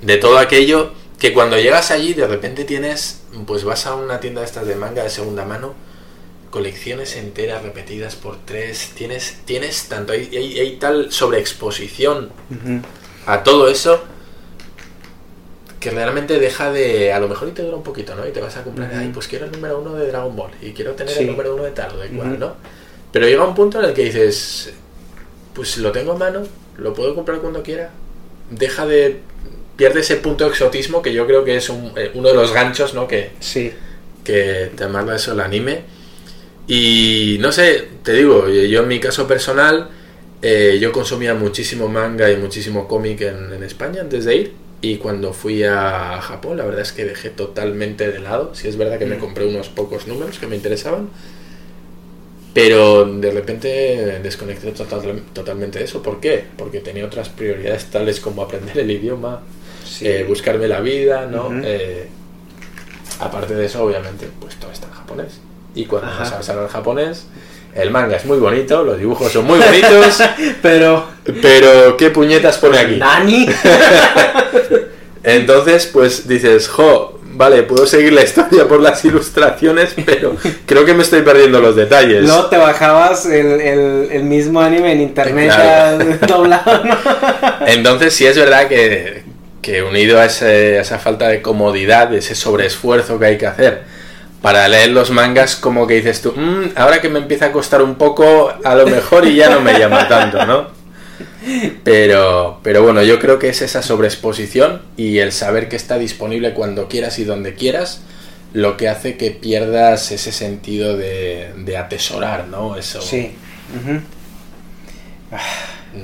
de todo aquello que cuando llegas allí de repente tienes, pues vas a una tienda de estas de manga de segunda mano, colecciones enteras repetidas por tres, tienes, tienes tanto, hay, hay, tal sobreexposición a todo eso que realmente deja de, a lo mejor y te dura un poquito, ¿no? Y te vas a comprar, ay, pues quiero el número uno de Dragon Ball y quiero tener el número uno de tal o de cual, ¿no? Pero llega un punto en el que dices, pues lo tengo en mano, lo puedo comprar cuando quiera, deja de pierde ese punto de exotismo que yo creo que es eh, uno de los ganchos, ¿no? Que, sí. que te manda eso el anime. Y no sé, te digo, yo en mi caso personal, eh, yo consumía muchísimo manga y muchísimo cómic en, en España antes de ir. Y cuando fui a Japón, la verdad es que dejé totalmente de lado. Si es verdad que me Mm. compré unos pocos números que me interesaban. Pero de repente desconecté total- totalmente de eso. ¿Por qué? Porque tenía otras prioridades tales como aprender el idioma, Sí. eh, buscarme la vida, ¿no? Eh, aparte de eso, obviamente, pues todo está en japonés. Y cuando Ajá. no sabes hablar japonés, el manga es muy bonito, los dibujos son muy bonitos, Pero. pero ¿qué puñetas pone aquí? Nani. Entonces, pues dices, jo, vale, puedo seguir la historia por las ilustraciones, pero creo que me estoy perdiendo los detalles. Luego te bajabas el, el, el mismo anime en internet Claro. doblado, ¿no? Entonces sí es verdad que, que unido a, ese- a esa falta de comodidad, ese sobreesfuerzo que hay que hacer para leer los mangas, como que dices tú, "Mm, ahora que me empieza a costar un poco, a lo mejor y ya no me llama tanto, ¿no? Pero, pero bueno, yo creo que es esa sobreexposición y el saber que está disponible cuando quieras y donde quieras, lo que hace que pierdas ese sentido de, de atesorar, ¿no? Eso, Sí.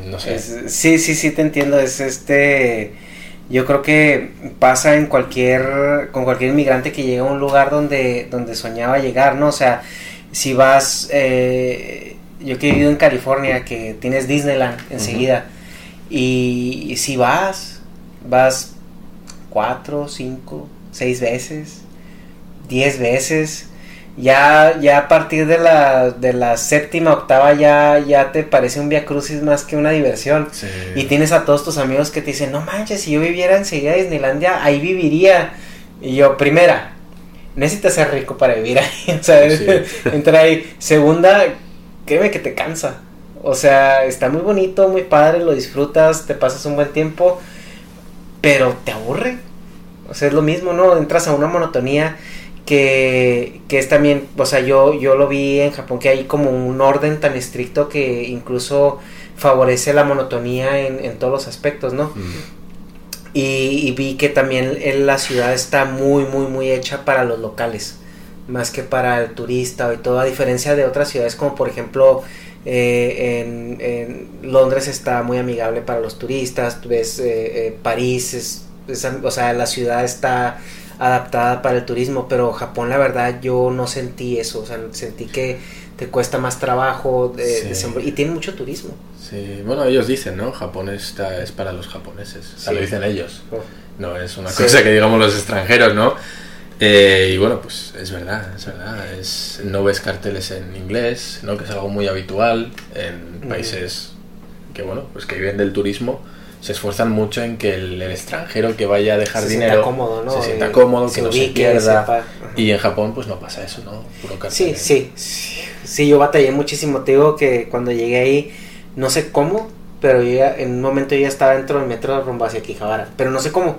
no sé. Es- sí, sí, sí, te entiendo. Es este. Yo creo que pasa en cualquier. con cualquier inmigrante que llega a un lugar donde, donde soñaba llegar, ¿no? O sea, si vas. eh, yo que he vivido en California, que tienes Disneyland enseguida. y, y si vas, vas cuatro, cinco, seis veces, diez veces. Ya, ya a partir de la, de la séptima, octava, ya, ya te parece un via crucis más que una diversión. Sí. Y tienes a todos tus amigos que te dicen, no manches, si yo viviera enseguida de Disneylandia, ahí viviría. Y yo, primera, necesitas ser rico para vivir ahí. Sí. entra ahí. Segunda, créeme que te cansa. O sea, está muy bonito, muy padre, lo disfrutas, te pasas un buen tiempo, pero te aburre. O sea, es lo mismo, ¿no? Entras a una monotonía que, que es también, o sea, yo, yo lo vi en Japón que hay como un orden tan estricto que incluso favorece la monotonía en, en todos los aspectos, ¿no? Mm. Y, y vi que también en la ciudad está muy, muy, muy hecha para los locales, más que para el turista y todo, a diferencia de otras ciudades como por ejemplo eh, en, en Londres está muy amigable para los turistas, tú ves eh, eh, París, es, es o sea, la ciudad está adaptada para el turismo, pero Japón la verdad yo no sentí eso, o sea, sentí que te cuesta más trabajo de, Sí. desenvol- y tiene mucho turismo. Sí, bueno, ellos dicen, ¿no? Japón está, es para los japoneses. O sea, lo dicen ellos. No es una Sí. cosa que digamos los extranjeros, ¿no? Eh, y bueno, pues es verdad, es verdad. Es, no ves carteles en inglés, ¿no? Que es algo muy habitual en Mm. países que, bueno, pues que viven del turismo. Se esfuerzan mucho en que el, el extranjero que vaya a dejar Se dinero sienta cómodo, ¿no? se sienta cómodo, se que no se pierda. Y en Japón, pues no pasa eso, ¿no? Puro. Sí, sí, sí, sí, yo batallé muchísimo. Te digo que cuando llegué ahí, no sé cómo, pero yo ya- en un momento ya estaba dentro del metro rumbo hacia Quijabara, pero no sé cómo.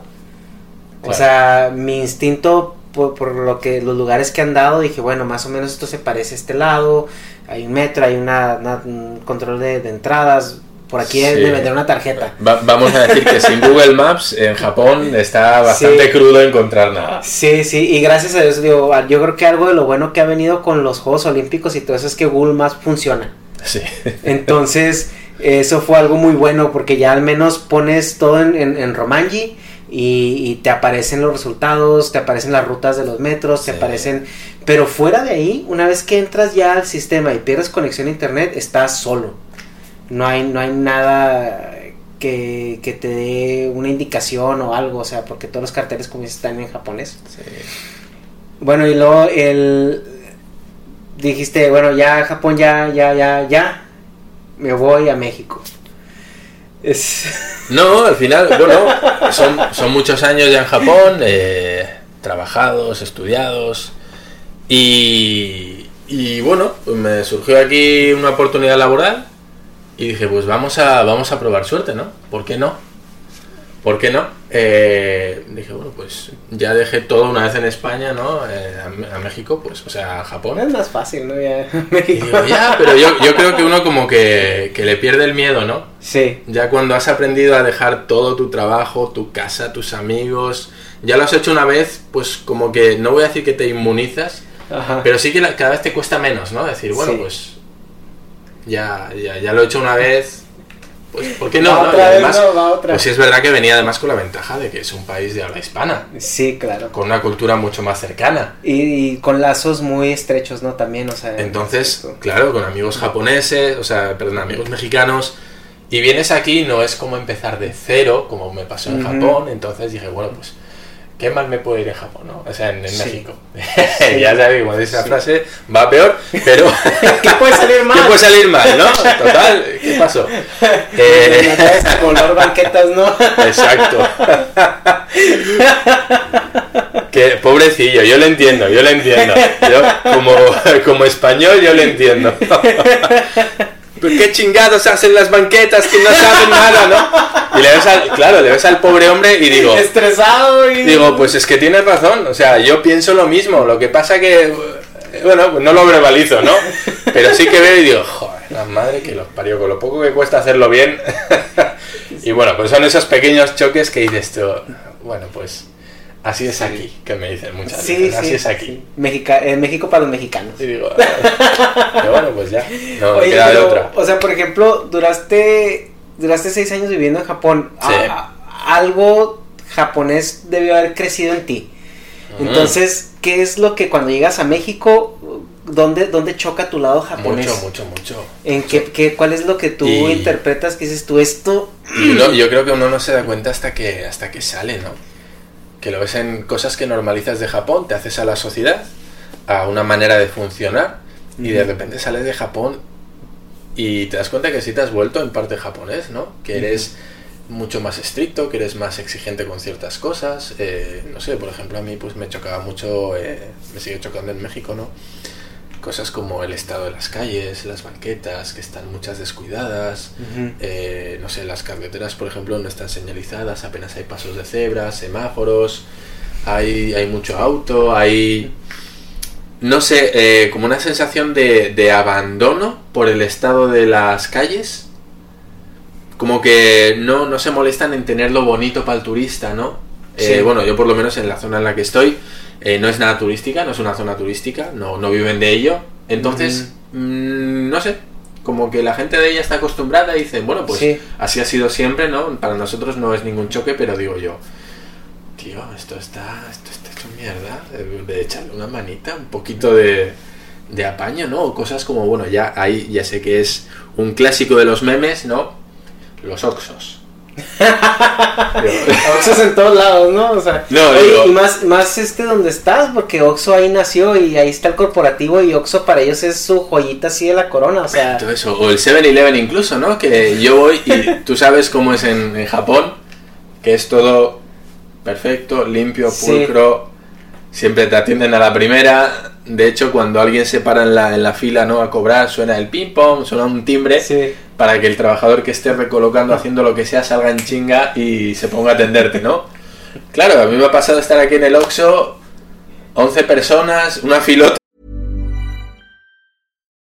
O sea, mi instinto, por, por lo que los lugares que han dado, dije, bueno, más o menos esto se parece a este lado, hay un metro, hay una, una- un control de, de entradas, por aquí Sí. de vender una tarjeta. Va- vamos a decir que sin Google Maps en Japón está bastante Sí. crudo encontrar nada. Sí, sí, y gracias a Dios, digo, yo creo que algo de lo bueno que ha venido con los Juegos Olímpicos y todo eso es que Google Maps funciona. Sí. Entonces, eso fue algo muy bueno porque ya al menos pones todo en, en, en Romanji y, y te aparecen los resultados, te aparecen las rutas de los metros, te aparecen... Pero fuera de ahí, una vez que entras ya al sistema y pierdes conexión a internet, estás solo. No hay, no hay nada que, que te dé una indicación o algo, o sea, porque todos los carteles como están en japonés. Bueno, y luego el dijiste, bueno, ya Japón, ya, ya, ya, ya, me voy a México. Es... No, al final, bueno, son, son muchos años ya en Japón, eh, trabajados, estudiados, y, y bueno, pues me surgió aquí una oportunidad laboral y dije, pues vamos a, vamos a probar suerte, ¿no? ¿Por qué no? ¿Por qué no? Eh, dije, bueno, pues ya dejé todo una vez en España, ¿no? Eh, a, a México, pues, o sea, a Japón. es más fácil, ¿no? Ya, Y México. digo, ya, pero yo, yo creo que uno como que, que le pierde el miedo, ¿no? Sí, Ya cuando has aprendido a dejar todo tu trabajo, tu casa, tus amigos, ya lo has hecho una vez, pues como que no voy a decir que te inmunizas, ajá. pero sí que la- cada vez te cuesta menos, ¿no? Decir, bueno, Sí. pues ya, ya, ya lo he hecho una vez, pues ¿por qué no? No? Y además, no, pues sí es verdad que venía además con la ventaja de que es un país de habla hispana, Sí, claro. con una cultura mucho más cercana. Y, y con lazos muy estrechos, ¿no? También, o sea. Entonces, claro, con amigos japoneses, o sea, perdón, amigos mexicanos, y vienes aquí, no es como empezar de cero, como me pasó en Ujú. Japón, entonces dije, bueno, pues, ¿qué mal me puede ir en Japón, no? O sea, en, en Sí. México. ya sabes, como dice esa frase, va peor, pero... ¿Qué puede salir mal? ¿Qué puede salir mal, no? Total, ¿qué pasó? Eh, La color banquetas, ¿no? Exacto. Que pobrecillo, yo lo entiendo, yo lo entiendo. Yo, como, como español, yo lo entiendo. ¿Pero qué chingados hacen las banquetas que no saben nada, no? Y le ves al, claro, le ves al pobre hombre y digo, Estresado y. digo, pues es que tienes razón, o sea, yo pienso lo mismo, lo que pasa que, bueno, pues no lo verbalizo, ¿no? Pero sí que veo y digo, joder, la madre que los parió, con lo poco que cuesta hacerlo bien. Y bueno, pues son esos pequeños choques que dices tú, bueno, pues así es aquí, que me dicen muchas Sí, veces, sí. así es aquí. Mexica- eh, México para los mexicanos. Y digo, pero bueno, pues ya, no Oye, queda de otra. O sea, por ejemplo, duraste duraste seis años viviendo en Japón. Sí. A- a- algo japonés debió haber crecido en ti. Mm. Entonces, ¿qué es lo que cuando llegas a México, dónde, dónde choca tu lado japonés? Mucho, mucho, mucho. ¿En qué, qué- cuál es lo que tú Y- interpretas que dices tú esto? Y uno- yo creo que uno no se da cuenta hasta que, hasta que sale, ¿no? Que lo ves en cosas que normalizas de Japón, te haces a la sociedad, a una manera de funcionar, y de repente sales de Japón y te das cuenta que sí te has vuelto en parte japonés, ¿no? Que eres mucho más estricto, que eres más exigente con ciertas cosas. eh, no sé, por ejemplo, a mí pues me chocaba mucho, eh, me sigue chocando en México, ¿no? Cosas como el estado de las calles, las banquetas, que están muchas descuidadas. Eh, no sé, las carreteras, por ejemplo, no están señalizadas, apenas hay pasos de cebra, semáforos, hay, hay mucho auto, hay... No sé, eh, como una sensación de, de abandono por el estado de las calles. Como que no, no se molestan en tenerlo bonito para el turista, ¿no? Eh, bueno, yo por lo menos en la zona en la que estoy, eh, no es nada turística, no es una zona turística, no, no viven de ello. Entonces, mm, no sé, como que la gente de ella está acostumbrada y dicen, bueno, pues Sí. así ha sido siempre, ¿no? Para nosotros no es ningún choque, pero digo yo, tío, esto está, esto está hecho mierda, eh, de echarle una manita, un poquito de, de apaño, ¿no? Cosas como, bueno, ya ahí ya sé que es un clásico de los memes, ¿no? Los oxos. Oxxos en todos lados, ¿no? O sea, No, oye, digo- y más, más este donde estás, porque Oxxo ahí nació y ahí está el corporativo y Oxxo para ellos es su joyita así de la corona, o sea, Todo eso, o el 7-Eleven incluso, ¿no? Que yo voy y tú sabes cómo es en, en Japón, que es todo perfecto, limpio, Sí. Siempre te atienden a la primera. De hecho, cuando alguien se para en la, en la fila ¿no? a cobrar, suena el ping-pong, suena un timbre sí. para que el trabajador que esté recolocando, haciendo lo que sea, salga en chinga y se ponga a atenderte, ¿no? Claro, a mí me ha pasado estar aquí en el Oxxo, 11 personas, una filota.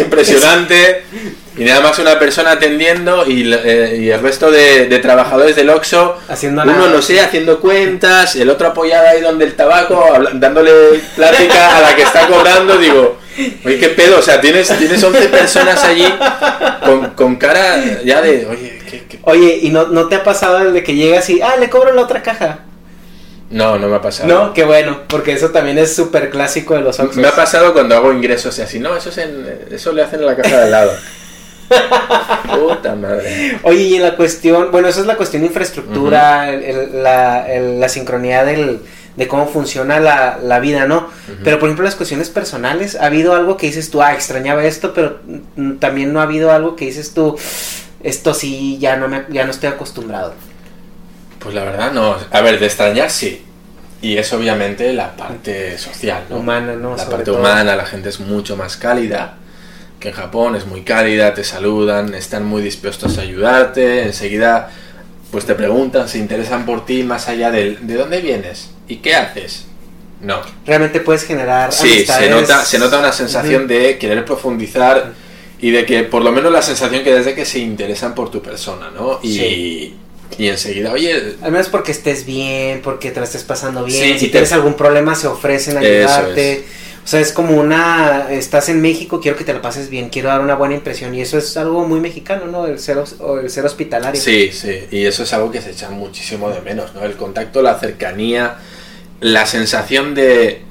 Impresionante y nada más una persona atendiendo y, eh, y el resto de, de trabajadores del Oxxo Haciendo uno no sé haciendo cuentas el otro apoyado ahí donde el tabaco dándole plática a la que está cobrando digo oye qué pedo o sea tienes tienes 11 personas allí con, con cara ya de oye ¿qué, qué Oye, ¿y no, no te ha pasado el de que llegas y, ah, le cobro la otra caja? No, no me ha pasado. No, qué bueno, porque eso también es súper clásico de los Oxxos. Me ha pasado cuando hago ingresos y así. No, eso, es en, eso le hacen en la casa de al lado. Puta madre. Oye, y en la cuestión, bueno, eso es la cuestión de infraestructura, el- la, el- la sincronía del, de cómo funciona la, la vida, ¿no? Pero por ejemplo, las cuestiones personales, ¿ha habido algo que dices tú, ah, extrañaba esto, pero mm, también no ha habido algo que dices tú, esto sí, ya no, me, ya no estoy acostumbrado? Pues la verdad no. A ver, de extrañar sí. Y es obviamente la parte social, ¿no? Humana, ¿no? La Sobre parte todo. humana, la gente es mucho más cálida que en Japón, es muy cálida, te saludan, están muy dispuestos a ayudarte, enseguida pues te preguntan, se interesan por ti más allá del ¿de dónde vienes? ¿Y qué haces? No. Realmente puedes generar Sí, se amistades- nota, se nota una sensación Ujú. de querer profundizar y de que por lo menos la sensación que desde que se interesan por tu persona, ¿no? Y, Sí. Y enseguida, oye, Al menos porque estés bien, porque te la estés pasando bien. Sí, si te- tienes algún problema, se ofrecen a ayudarte. O sea, es como una. Estás en México, quiero que te la pases bien, quiero dar una buena impresión. Y eso es algo muy mexicano, ¿no? El ser, el ser hospitalario. Sí, sí, y eso es algo que se echa muchísimo de menos, ¿no? El contacto, la cercanía, la sensación de,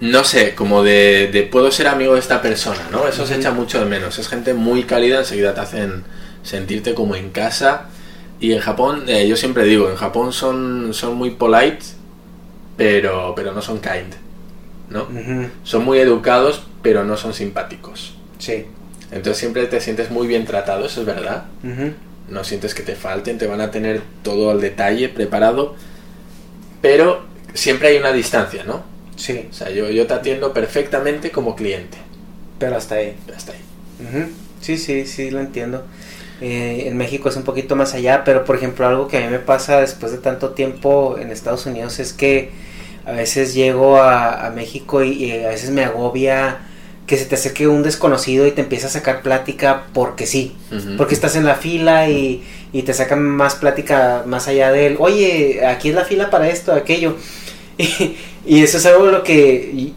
no sé, como de, de puedo ser amigo de esta persona, ¿no? Eso se echa mucho de menos. Es gente muy cálida, enseguida te hacen sentirte como en casa. Y en Japón, eh, yo siempre digo, en Japón son, son muy polite, pero, pero no son kind, ¿no? Son muy educados, pero no son simpáticos. Sí. Entonces siempre te sientes muy bien tratado, eso es verdad no sientes que te falten, te van a tener todo al detalle preparado, pero siempre hay una distancia, ¿no? Sí, O sea, yo, yo te atiendo perfectamente como cliente. pero hasta ahí. Hasta ahí. Sí, sí, sí, lo entiendo. Eh, en México es un poquito más allá, pero por ejemplo algo que a mí me pasa después de tanto tiempo en Estados Unidos es que a veces llego a, a México y, y a veces me agobia que se te acerque un desconocido y te empieza a sacar plática porque sí, porque estás en la fila y, y te sacan más plática más allá de él, oye, aquí es la fila para esto, aquello. Y, y eso es algo lo que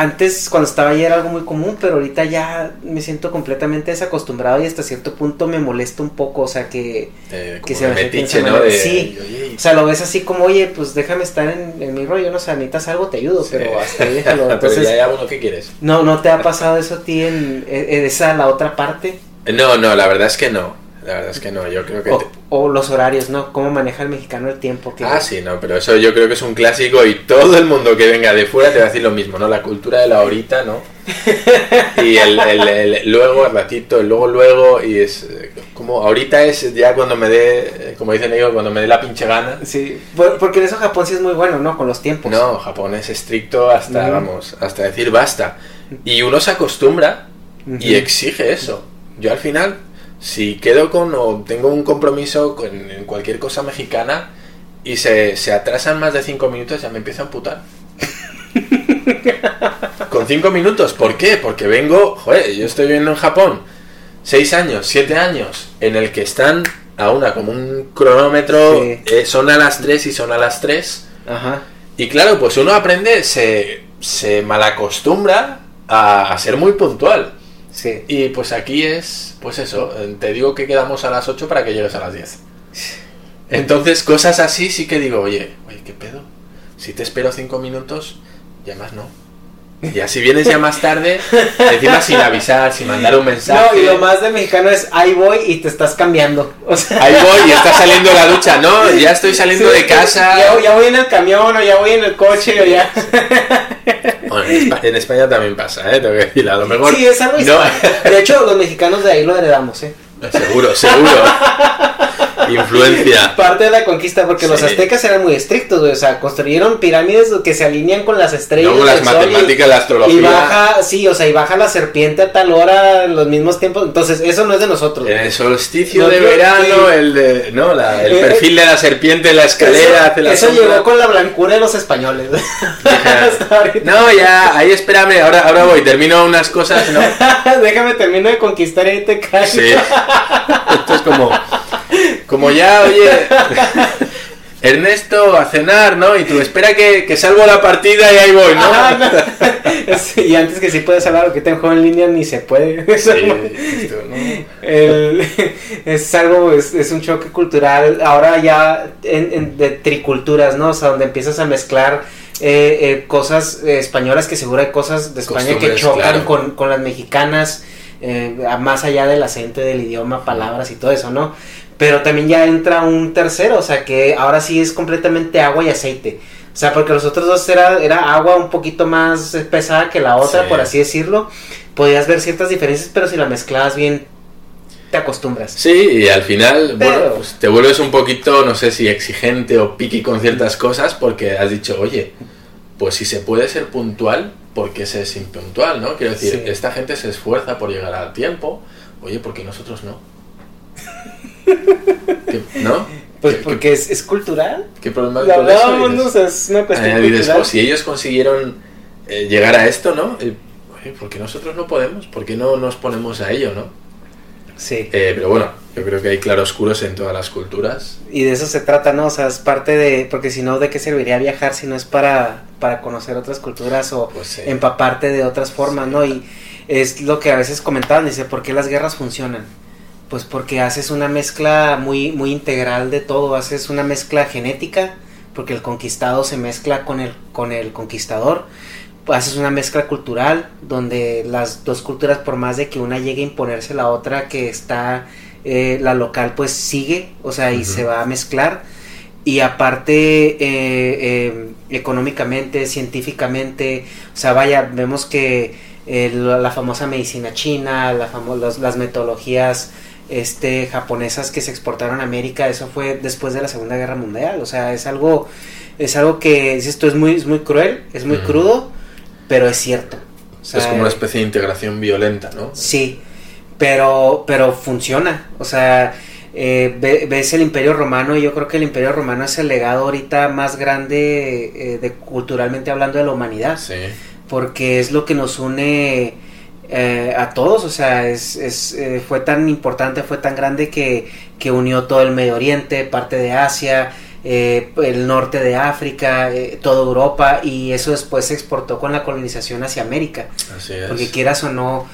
antes cuando estaba allí era algo muy común, pero ahorita ya me siento completamente desacostumbrado y hasta cierto punto me molesta un poco, o sea que, Eh, que se me metiche, ¿no? De, Sí. oye, o sea, lo ves así como, oye, pues déjame estar en, en mi rollo, no o sea, necesitas algo, te ayudo, sí. pero hasta ahí déjalo. Pero Entonces, ya, ya, bueno, ¿qué quieres? no, no te ha pasado eso a ti en, en esa la otra parte No, no, la verdad es que no. La verdad es que no, yo creo que... o, te- o los horarios, ¿no? Cómo maneja el mexicano el tiempo que Ah, sí, no, pero eso yo creo que es un clásico y todo el mundo que venga de fuera te va a decir lo mismo, ¿no? La cultura de la horita, ¿no? Y el, el- el luego, al ratito, el luego, luego, y es como ahorita es ya cuando me dé, como dicen ellos, cuando me dé la pinche gana. Sí, por- porque en eso Japón sí es muy bueno, ¿no? Con los tiempos. No, Japón es estricto hasta, Ujú. vamos, hasta decir basta. Y uno se acostumbra y Ujú. exige eso. Yo al final, si quedo con o tengo un compromiso con, en cualquier cosa mexicana y se, se atrasan más de cinco minutos, ya me empiezo a amputar. con cinco minutos, ¿por qué? Porque vengo, joder, yo estoy viviendo en Japón seis años, siete años, en el que están a una como un cronómetro, Sí. eh, son a las tres y son a las tres. Ajá. Y claro, pues uno aprende, se, se malacostumbra a, a ser muy puntual. Sí. Y pues aquí es, pues eso, eh, te digo que quedamos a las 8 para que llegues a las 10. Entonces, cosas así sí que digo, oye, oye, ¿qué pedo? Si te espero 5 minutos, ya más no. Ya si vienes ya más tarde, encima sin avisar, sin mandar un mensaje. No, y lo más de mexicano es ahí voy y te estás cambiando. O sea, Ahí voy y está saliendo la ducha, no, ya estoy saliendo sí, de casa. Ya, ya voy en el camión o ya voy en el coche o ya. Bueno, en, Espa- en España también pasa, ¿eh? Tengo que decir, a lo mejor. Sí, es algo no. De hecho, los mexicanos de ahí lo heredamos, ¿eh? Seguro, seguro. Influencia. Parte de la conquista, porque los aztecas eran muy estrictos, güey. O sea, construyeron pirámides que se alinean con las estrellas. Luego las y- matemáticas, la astrología. Y baja, sí, o sea, y baja la serpiente a tal hora en los mismos tiempos. Entonces, eso no es de nosotros. El solsticio No, de verano, sí. el de. No, la- el Eh, perfil de la serpiente en la escalera, eso la eso llegó con la blancura de los españoles. No, ya, ahí espérame, ahora, ahora voy, termino unas cosas, ¿no? Déjame termino de conquistar y ahí te caes. Sí. Esto es como. Como ya, oye. Ernesto, a cenar, ¿no? Y tú, espera que, que salvo la partida y ahí voy, ¿no? Ah, no. Sí, y antes que sí puedes hablar, que te juego en línea ni se puede. Sí, esto, ¿no? El- es algo, es, es un choque cultural, ahora ya en, en- de triculturas, ¿no? O sea, donde empiezas a mezclar eh, eh, cosas españolas, que seguro hay cosas de España que chocan claro. con, con las mexicanas, eh, más allá del acento, del idioma, palabras y todo eso, ¿no? Pero también ya entra un tercero, o sea, que ahora sí es completamente agua y aceite. O sea, porque los otros dos era, era agua un poquito más pesada que la otra, Sí. por así decirlo. Podías ver ciertas diferencias, pero si la mezclabas bien, te acostumbras. Sí, y al final, bueno, pues te vuelves un poquito, no sé si exigente o piqui con ciertas cosas porque has dicho, oye, pues si se puede ser puntual, ¿por qué se es impuntual, no? Quiero decir, Sí. esta gente se esfuerza por llegar al tiempo, oye, ¿por qué nosotros no? ¿Qué- ¿No? Pues ¿Qué- porque es, es cultural. ¿Qué, qué problema eso? hablábamos, ¿no? O sea, es una cuestión Ah, cultural. "Jo, si ellos consiguieron eh, llegar a esto, ¿no? Eh, oye, ¿por qué nosotros no podemos? ¿Por qué no nos ponemos a ello, no? Sí. Eh, pero bueno, yo creo que hay claroscuros en todas las culturas. Y de eso se trata, ¿no? O sea, es parte de... Porque si no, ¿de qué serviría viajar si no es para, para conocer otras culturas o Pues sí. empaparte de otras formas, ¿no? Y es lo que a veces comentaban, dice, ¿por qué las guerras funcionan? Pues porque haces una mezcla muy, muy integral de todo, haces una mezcla genética, porque el conquistado se mezcla con el, con el conquistador, haces una mezcla cultural, donde las dos culturas, por más de que una llegue a imponerse la otra que está, eh, la local, pues sigue, o sea, y se va a mezclar. Y aparte, eh, eh, económicamente, científicamente, o sea, vaya, vemos que eh, la, la famosa medicina china, la famo- los- las metodologías este, japonesas que se exportaron a América, eso fue después de la Segunda Guerra Mundial, o sea, es algo, es algo que, tú, es muy, es muy cruel, es muy crudo, pero es cierto. O sea, es como una especie de integración violenta, ¿no? Sí, pero, pero funciona. O sea, eh, ve- ves el Imperio Romano y yo creo que el Imperio Romano es el legado ahorita más grande eh, de culturalmente hablando de la humanidad. Sí. Porque es lo que nos une eh, a todos. O sea, es, es, eh, fue tan importante, fue tan grande que, que unió todo el Medio Oriente, parte de Asia. eh, el norte de África, toda Europa y eso después se exportó con la colonización hacia América. Así es. Porque quieras o no,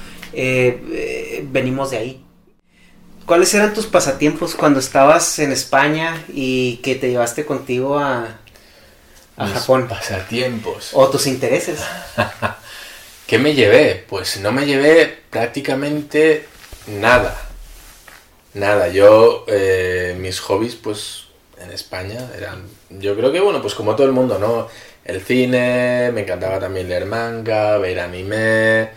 venimos de ahí. ¿Cuáles eran tus pasatiempos cuando estabas en España y que te llevaste contigo a, a Mis Japón? Pasatiempos. ¿O tus intereses? ¿Qué me llevé? Pues no me llevé prácticamente nada. Nada. Yo, eh, mis hobbies, pues en España eran. Yo creo que, bueno, pues como todo el mundo, ¿no? El cine, me encantaba también leer manga, ver anime,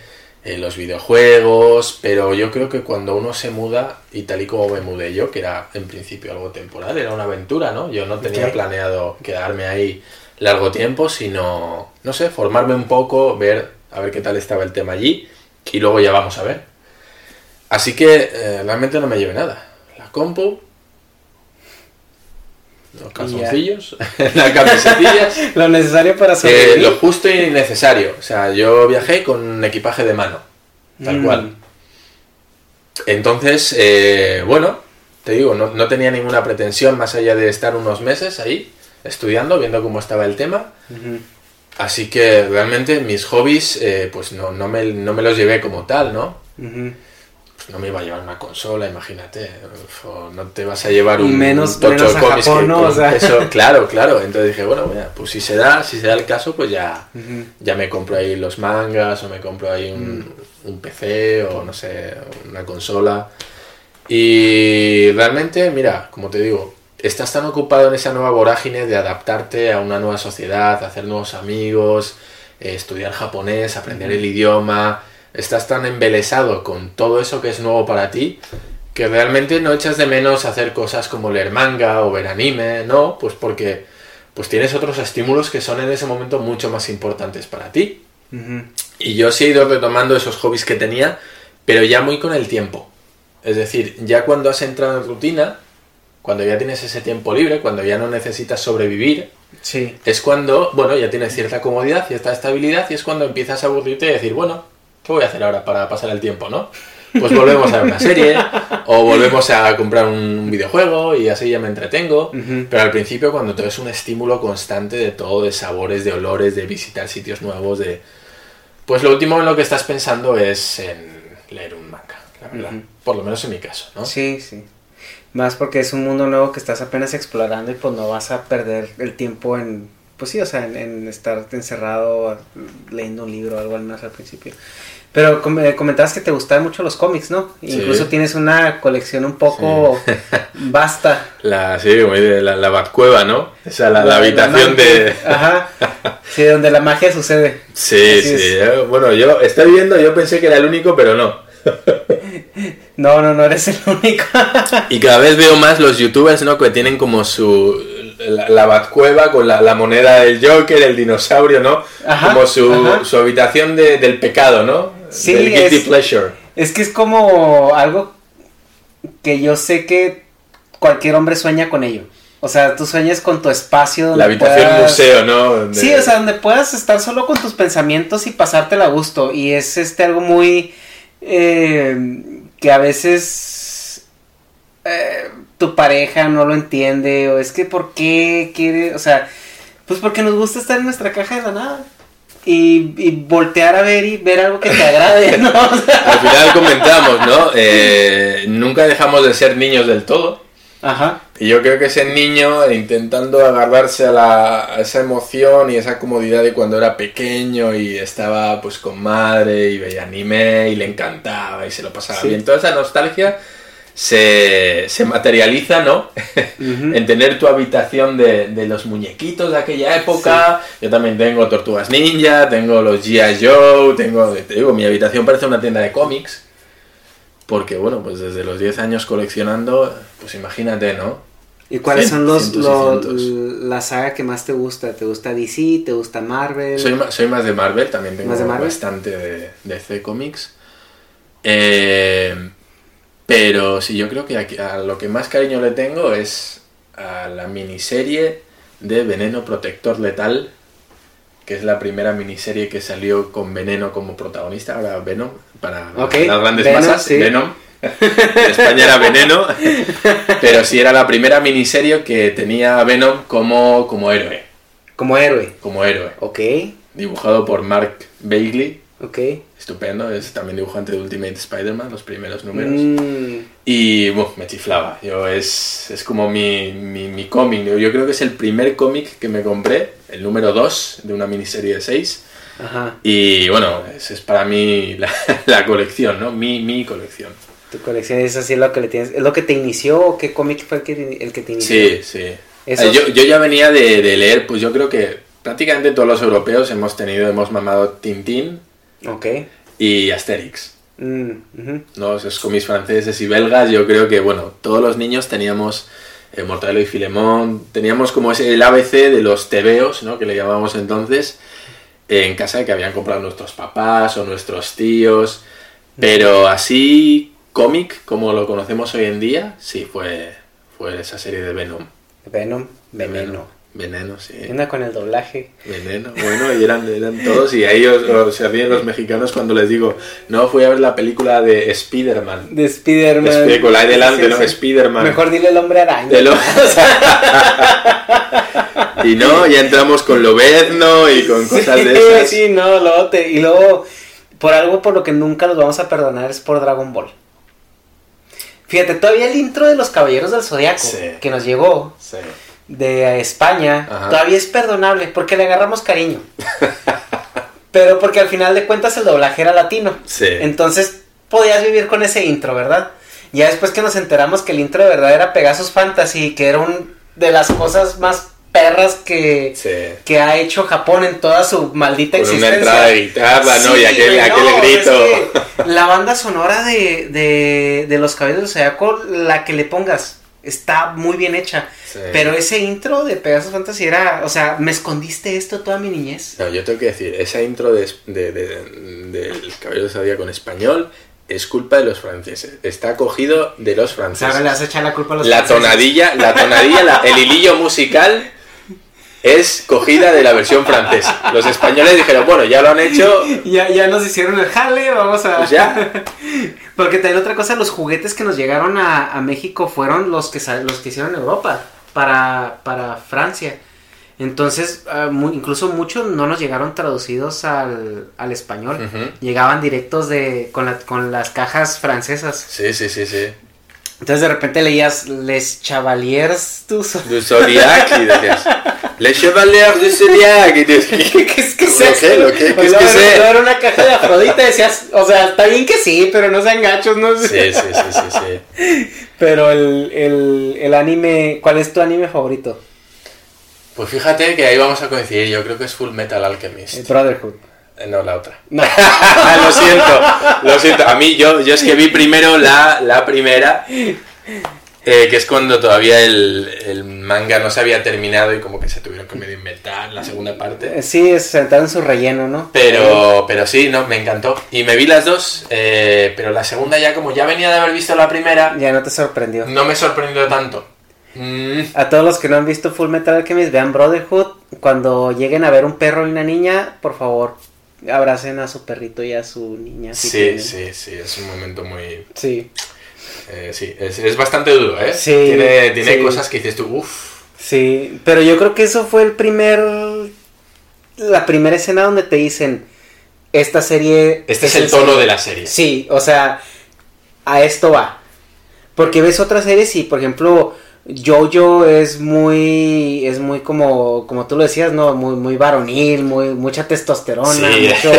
eh, los videojuegos, pero yo creo que cuando uno se muda, y tal y como me mudé yo, que era en principio algo temporal, era una aventura, ¿no? Yo no tenía planeado quedarme ahí largo tiempo, sino, no sé, formarme un poco, ver a ver qué tal estaba el tema allí, y luego ya vamos a ver. Así que eh, realmente no me llevé nada. La compu, los calzoncillos, las camisetillas, Lo necesario para sobrevivir. lo justo y necesario. O sea, yo viajé con equipaje de mano, tal Mm. cual. Entonces, eh, bueno, te digo, no, no tenía ninguna pretensión más allá de estar unos meses ahí estudiando, viendo cómo estaba el tema. Así que realmente mis hobbies, eh, pues no, no, me, no me los llevé como tal, ¿no? Pues no me iba a llevar una consola, imagínate. O no te vas a llevar un, Menos- un tocho menos de a cómics Japón, que ¿no? con O sea. eso- claro, claro. Entonces dije, bueno, mira, pues si se da, si se da el caso, pues ya, ya me compro ahí los mangas o me compro ahí un, Mm. un PC o no sé, una consola. Y realmente, mira, como te digo, estás tan ocupado en esa nueva vorágine de adaptarte a una nueva sociedad, hacer nuevos amigos, eh, estudiar japonés, aprender el idioma, estás tan embelesado con todo eso que es nuevo para ti que realmente no echas de menos hacer cosas como leer manga o ver anime, ¿no? Pues porque pues tienes otros estímulos que son en ese momento mucho más importantes para ti. Y yo sí he ido retomando esos hobbies que tenía, pero ya muy con el tiempo. Es decir, ya cuando has entrado en rutina, cuando ya tienes ese tiempo libre, cuando ya no necesitas sobrevivir, Sí. es cuando, bueno, ya tienes cierta comodidad, cierta estabilidad, y es cuando empiezas a aburrirte y decir, bueno, ¿qué voy a hacer ahora para pasar el tiempo, no? pues volvemos a ver una serie o volvemos a comprar un videojuego y así ya me entretengo. Pero al principio cuando todo es un estímulo constante de todo, de sabores, de olores, de visitar sitios nuevos, de... Pues lo último en lo que estás pensando es en leer un manga, la verdad. Por lo menos en mi caso, ¿no? Sí, sí. Más porque es un mundo nuevo que estás apenas explorando y pues no vas a perder el tiempo en, pues sí, o sea, en, en estar encerrado leyendo un libro o algo al menos al principio. Pero eh, comentabas que te gustaban mucho los cómics, ¿no? Incluso tienes una colección un poco vasta. La, sí, la, la Batcueva, ¿no? Esa, la, la habitación de... Ajá. Sí, donde la magia sucede. Sí, Así sí. es. eh, Bueno, yo estoy viendo, yo pensé que era el único, pero no. No, no, no eres el único. Y cada vez veo más los youtubers, ¿no? Que tienen como su... La, la Batcueva con la, la moneda del Joker, el dinosaurio, ¿no? Ajá, como su, ajá. su habitación de- del pecado, ¿no? Sí, del guilty es- pleasure. Es que es como algo que yo sé que cualquier hombre sueña con ello. O sea, tú sueñas con tu espacio. La habitación puedas- museo, ¿no? Donde- Sí, o sea, donde puedas estar solo con tus pensamientos y pasártela a gusto. Y es este algo muy eh, que a veces eh, tu pareja no lo entiende. O es que por qué quiere, o sea, pues porque nos gusta estar en nuestra caja de la nada. Y, y voltear a ver y ver algo que te agrade, ¿no? Al final comentamos, ¿no? Eh, nunca dejamos de ser niños del todo. Ajá. Y yo creo que ese niño intentando agarrarse a, la, a esa emoción y esa comodidad de cuando era pequeño y estaba pues con madre y veía anime y le encantaba y se lo pasaba Sí. bien. Toda esa nostalgia se, se materializa, ¿no? en tener tu habitación de, de los muñequitos de aquella época. Yo también tengo Tortugas Ninja, tengo los G.I. Joe, tengo, te digo, mi habitación parece una tienda de cómics. Porque bueno, pues desde los 10 años coleccionando, pues imagínate, ¿no? ¿Y cuáles son los, los- la saga que más te gusta? ¿Te gusta DC? ¿Te gusta Marvel? Soy, soy más de Marvel, también tengo ¿Más de Marvel? bastante de, de C Comics. Eh, pero sí, yo creo que aquí- a lo que más cariño le tengo es a la miniserie de Veneno Protector Letal, que es la primera miniserie que salió con Veneno como protagonista, ahora Venom, para las grandes Venom, masas, sí. Venom. En España era Veneno, pero sí era la primera miniserie que tenía a Venom como, como héroe, Como héroe. como héroe Ok, dibujado por Mark Bagley. Ok. Estupendo, es también dibujante de Ultimate Spider-Man, los primeros números. Mm, Y bueno, me chiflaba. Yo es, es como mi, mi, mi cómic. Yo- Yo creo que es el primer cómic que me compré, el número 2 de una miniserie de 6. ajá. Y bueno, es, es para mí la, la colección, ¿no? Mi, mi colección. Tu colección es así lo que le tienes. ¿Es lo que te inició o qué cómic fue el que, el que te inició? Sí, sí. Eh, Yo, yo ya venía de, de leer, pues yo creo que prácticamente todos los europeos hemos tenido, hemos mamado Tintín Ok. y Asterix. Mm. ¿no? Esos cómics franceses y belgas, yo creo que, bueno, todos los niños teníamos eh, Mortadelo y Filemón, teníamos como ese, el ABC de los tebeos, ¿no? Que le llamábamos entonces, eh, en casa que habían comprado nuestros papás o nuestros tíos, pero así, cómic, como lo conocemos hoy en día, sí, fue, fue esa serie de Venom. Venom, veneno. Veneno, sí. Una con el doblaje. Veneno, bueno, y eran, eran todos, y ahí os- os- se ríen los mexicanos cuando les digo, no, fui a ver la película de Spider-Man. De Spider-Man. Espe- con la de delante, Sí, ¿no? sí. Spider-Man. Mejor dile el hombre araña. De lo- y no, ya entramos con Lobezno y con cosas de Sí, esas. Sí, no, luego te- y luego, por algo por lo que nunca los vamos a perdonar es por Dragon Ball. Fíjate, todavía el intro de los Caballeros del Zodiaco Sí. que nos llegó Sí. De España, Ajá. todavía es perdonable porque le agarramos cariño. Pero porque al final de cuentas el doblaje era latino. Sí. Entonces podías vivir con ese intro, ¿verdad? Ya después que nos enteramos que el intro de verdad era Pegasus Fantasy, que era un de las cosas más perras que, Sí. que ha hecho Japón en toda su maldita una existencia. entrada de guitarra, ¿no? Y aquel- aquel grito. es que la banda sonora de, de, de Los Caballeros del Zodiaco, la que le pongas, está muy bien hecha. Sí. Pero ese intro de Pegasus Fantasy era, o sea, me escondiste esto toda mi niñez. No, yo tengo que decir, esa intro de, de, de- del Caballero de Zodíaco en español es culpa de los franceses. Está cogido de los franceses. le vas a echar la culpa a los la franceses. tonadilla, la tonadilla, la- el hilillo musical es cogida de la versión francesa. Los españoles dijeron, bueno, ya lo han hecho. Ya, ya nos hicieron el jale, vamos a. Pues ya. Porque también otra cosa, los juguetes que nos llegaron a, a México fueron los que los que hicieron Europa para, para Francia. Entonces, mu- incluso muchos no nos llegaron traducidos al, al español. Llegaban directos de con, la- con las cajas francesas. Sí, sí, sí, sí. Entonces de repente leías Les Chevaliers du Sol- Du Zodiac y decías, Les Chevaliers du Zodiac. Y dices, ¿Qué, qué es que es ¿Lo eso? qué? ¿Lo qué? ¿Qué es luego que era- sé? era una caja de Afrodita decías, o sea, está bien que sí, pero no sean gachos, no Sí, sí, sí, sí, sí. Pero el, el, el anime, ¿cuál es tu anime favorito? Pues fíjate que ahí vamos a coincidir. Yo creo que es Full Metal El Alchemist. Brotherhood. Eh, No, la otra. No. lo siento, lo siento. A mí, yo, yo es que vi primero la, la primera, eh, que es cuando todavía el, el manga no se había terminado y como que se tuvieron que medio inventar la segunda parte. Sí, es sentado en su relleno, ¿no? Pero, pero sí, no, me encantó. Y me vi las dos, eh, pero la segunda ya como ya venía de haber visto la primera, Ya no te sorprendió. no me sorprendió tanto. Mm, A todos los que no han visto Full Metal Alchemist, vean Brotherhood. Cuando lleguen a ver un perro y una niña, por favor, abracen a su perrito y a su niña. si sí, tienen. sí, sí, es un momento muy... Sí, eh, sí, es, es bastante duro, ¿eh? Sí, tiene tiene sí. cosas que dices tú, uff. sí. Pero yo creo que eso fue el primer. La primera escena donde te dicen. Esta serie. Este es el tono de la serie. Sí, o sea, a esto va. Porque ves otras series y, por ejemplo, Jojo es muy, es muy como, como tú lo decías, ¿no? Muy, muy varonil, muy, mucha testosterona, Sí. mucho,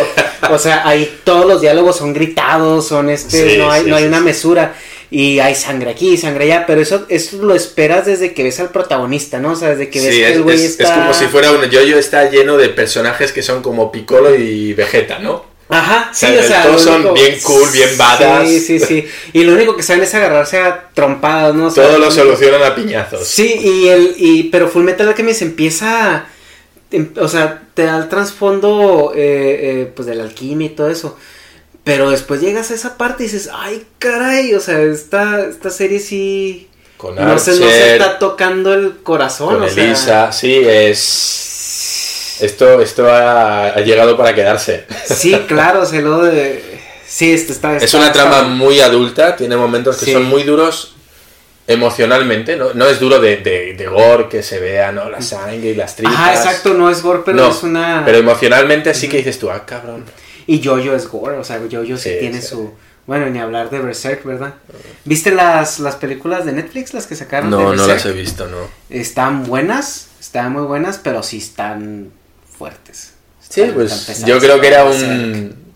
o sea, ahí todos los diálogos son gritados, son este, Sí, no hay, sí, no hay una mesura. Y hay sangre aquí, sangre allá, pero eso, eso lo esperas desde que ves al protagonista, ¿no? O sea, desde que ves Sí, que es, el güey es- está... es como si fuera un yoyo está lleno de personajes que son como Piccolo y Vegeta, ¿no? Ajá, sí, o sea, todos son bien cool, bien badass. Sí, sí, sí. Y lo único que saben es agarrarse a trompadas, ¿no? O sea, Todo lo solucionan a piñazos. Sí, y el y pero Full Metal Alchemist empieza em- o sea, te da el trasfondo eh, eh, pues de la alquimia y todo eso. Pero después llegas a esa parte y dices, "Ay, caray, o sea, esta esta serie sí Con no se, no se Archer, está tocando el corazón, con o sea, Elisa, sí, es... Esto, esto ha, ha llegado para quedarse. Sí, claro, se lo de Sí, esto está Es está- una trama muy adulta, tiene momentos que Sí. son muy duros emocionalmente, ¿no? No es duro de, de, de gore, que se vea, ¿no? La sangre y las tripas. Ajá, exacto, no es gore, pero No, es una Pero emocionalmente sí que dices tú, ah, cabrón. Y Jojo es gore, o sea, Jojo sí, Sí, tiene sí. su... Bueno, ni hablar de Berserk, ¿verdad? ¿Viste las, las películas de Netflix, las que sacaron? de No, no las he visto, no. Están buenas, están muy buenas, pero sí están fuertes. Sí, Están- pues están pesadas yo creo que era un...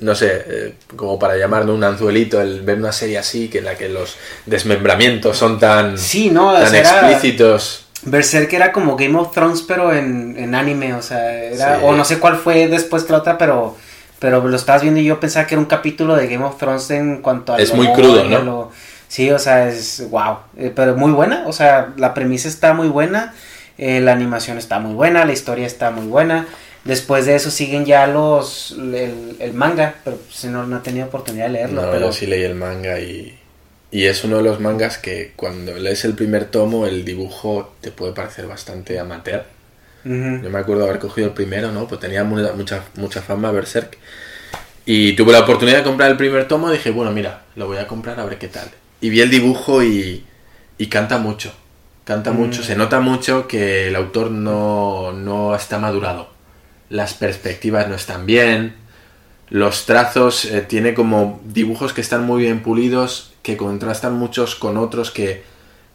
No sé, eh, como para llamarlo un anzuelito, el ver una serie así, que en la que los desmembramientos son tan, Sí, no, tan explícitos. Berserk era como Game of Thrones, pero en, en anime, o sea, era... Sí. O no sé cuál fue después que la otra, pero... Pero lo estabas viendo y yo pensaba que era un capítulo de Game of Thrones en cuanto a... Es lo muy crudo, ¿no? lo- Sí, o sea, es wow. Eh, pero muy buena, o sea, la premisa está muy buena, eh, la animación está muy buena, la historia está muy buena. Después de eso siguen ya los el, el manga, pero si no, no he tenido oportunidad de leerlo. No, pero yo sí leí el manga y, y es uno de los mangas que cuando lees el primer tomo el dibujo te puede parecer bastante amateur. Ujú. Yo me acuerdo haber cogido el primero, ¿no? Pues tenía mu- mucha, mucha fama Berserk. Y tuve la oportunidad de comprar el primer tomo y dije, bueno, mira, lo voy a comprar a ver qué tal. Y vi el dibujo y, y canta mucho. Canta mucho. Se nota mucho que el autor no, no está madurado. Las perspectivas no están bien. Los trazos eh, tiene como dibujos que están muy bien pulidos, que contrastan muchos con otros que,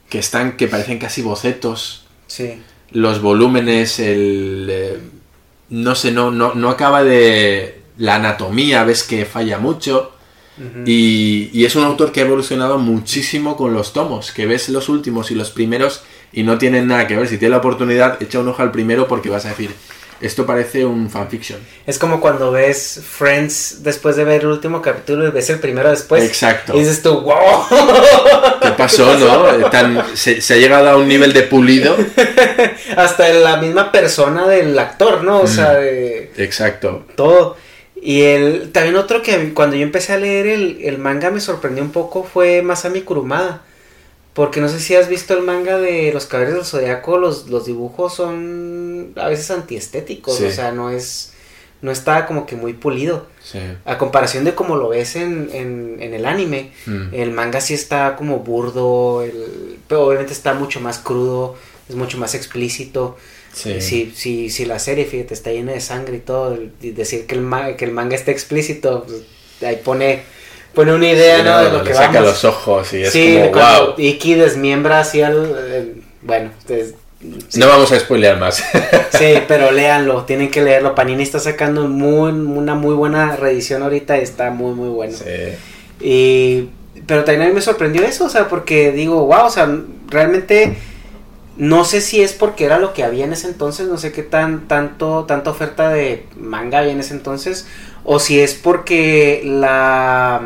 que están, que parecen casi bocetos Sí. los volúmenes, el... eh, no sé, no, no, no acaba de... La anatomía, ves que falla mucho. y, y es un autor que ha evolucionado muchísimo con los tomos, que ves los últimos y los primeros y no tienen nada que ver. Si tienes la oportunidad, echa un ojo al primero porque vas a decir, esto parece un fanfiction. Es como cuando ves Friends después de ver el último capítulo y ves el primero después. Exacto. Y dices tú, wow. ¿Qué pasó, no? Tan, se, se ha llegado a un nivel de pulido. Hasta la misma persona del actor, ¿no? O sea, de Exacto. todo. Y el, también otro que cuando yo empecé a leer el, el manga me sorprendió un poco fue Masami Kurumada. Porque no sé si has visto el manga de Los Caballeros del Zodiaco, los, los dibujos son a veces antiestéticos, Sí. o sea, no es no está como que muy pulido. Sí. A comparación de como lo ves en, en, en el anime, Mm. el manga sí está como burdo, el, pero obviamente está mucho más crudo, es mucho más explícito. Sí. Si, si, si la serie, fíjate, está llena de sangre y todo, y decir que el, que el manga está explícito, pues, ahí pone, pone una idea, Sí, ¿no? De lo que saca vamos. los ojos y es sí, como, cuando wow. Iki desmiembra así al... el- bueno, pues, sí. No vamos a spoilear más. Sí, pero léanlo, tienen que leerlo. Panini está sacando muy, una muy buena reedición ahorita y está muy, muy bueno. Sí. Y, pero también a mí me sorprendió eso, o sea, porque digo, wow, o sea, realmente no sé si es porque era lo que había en ese entonces, no sé qué tan tanto tanta oferta de manga había en ese entonces, o si es porque la,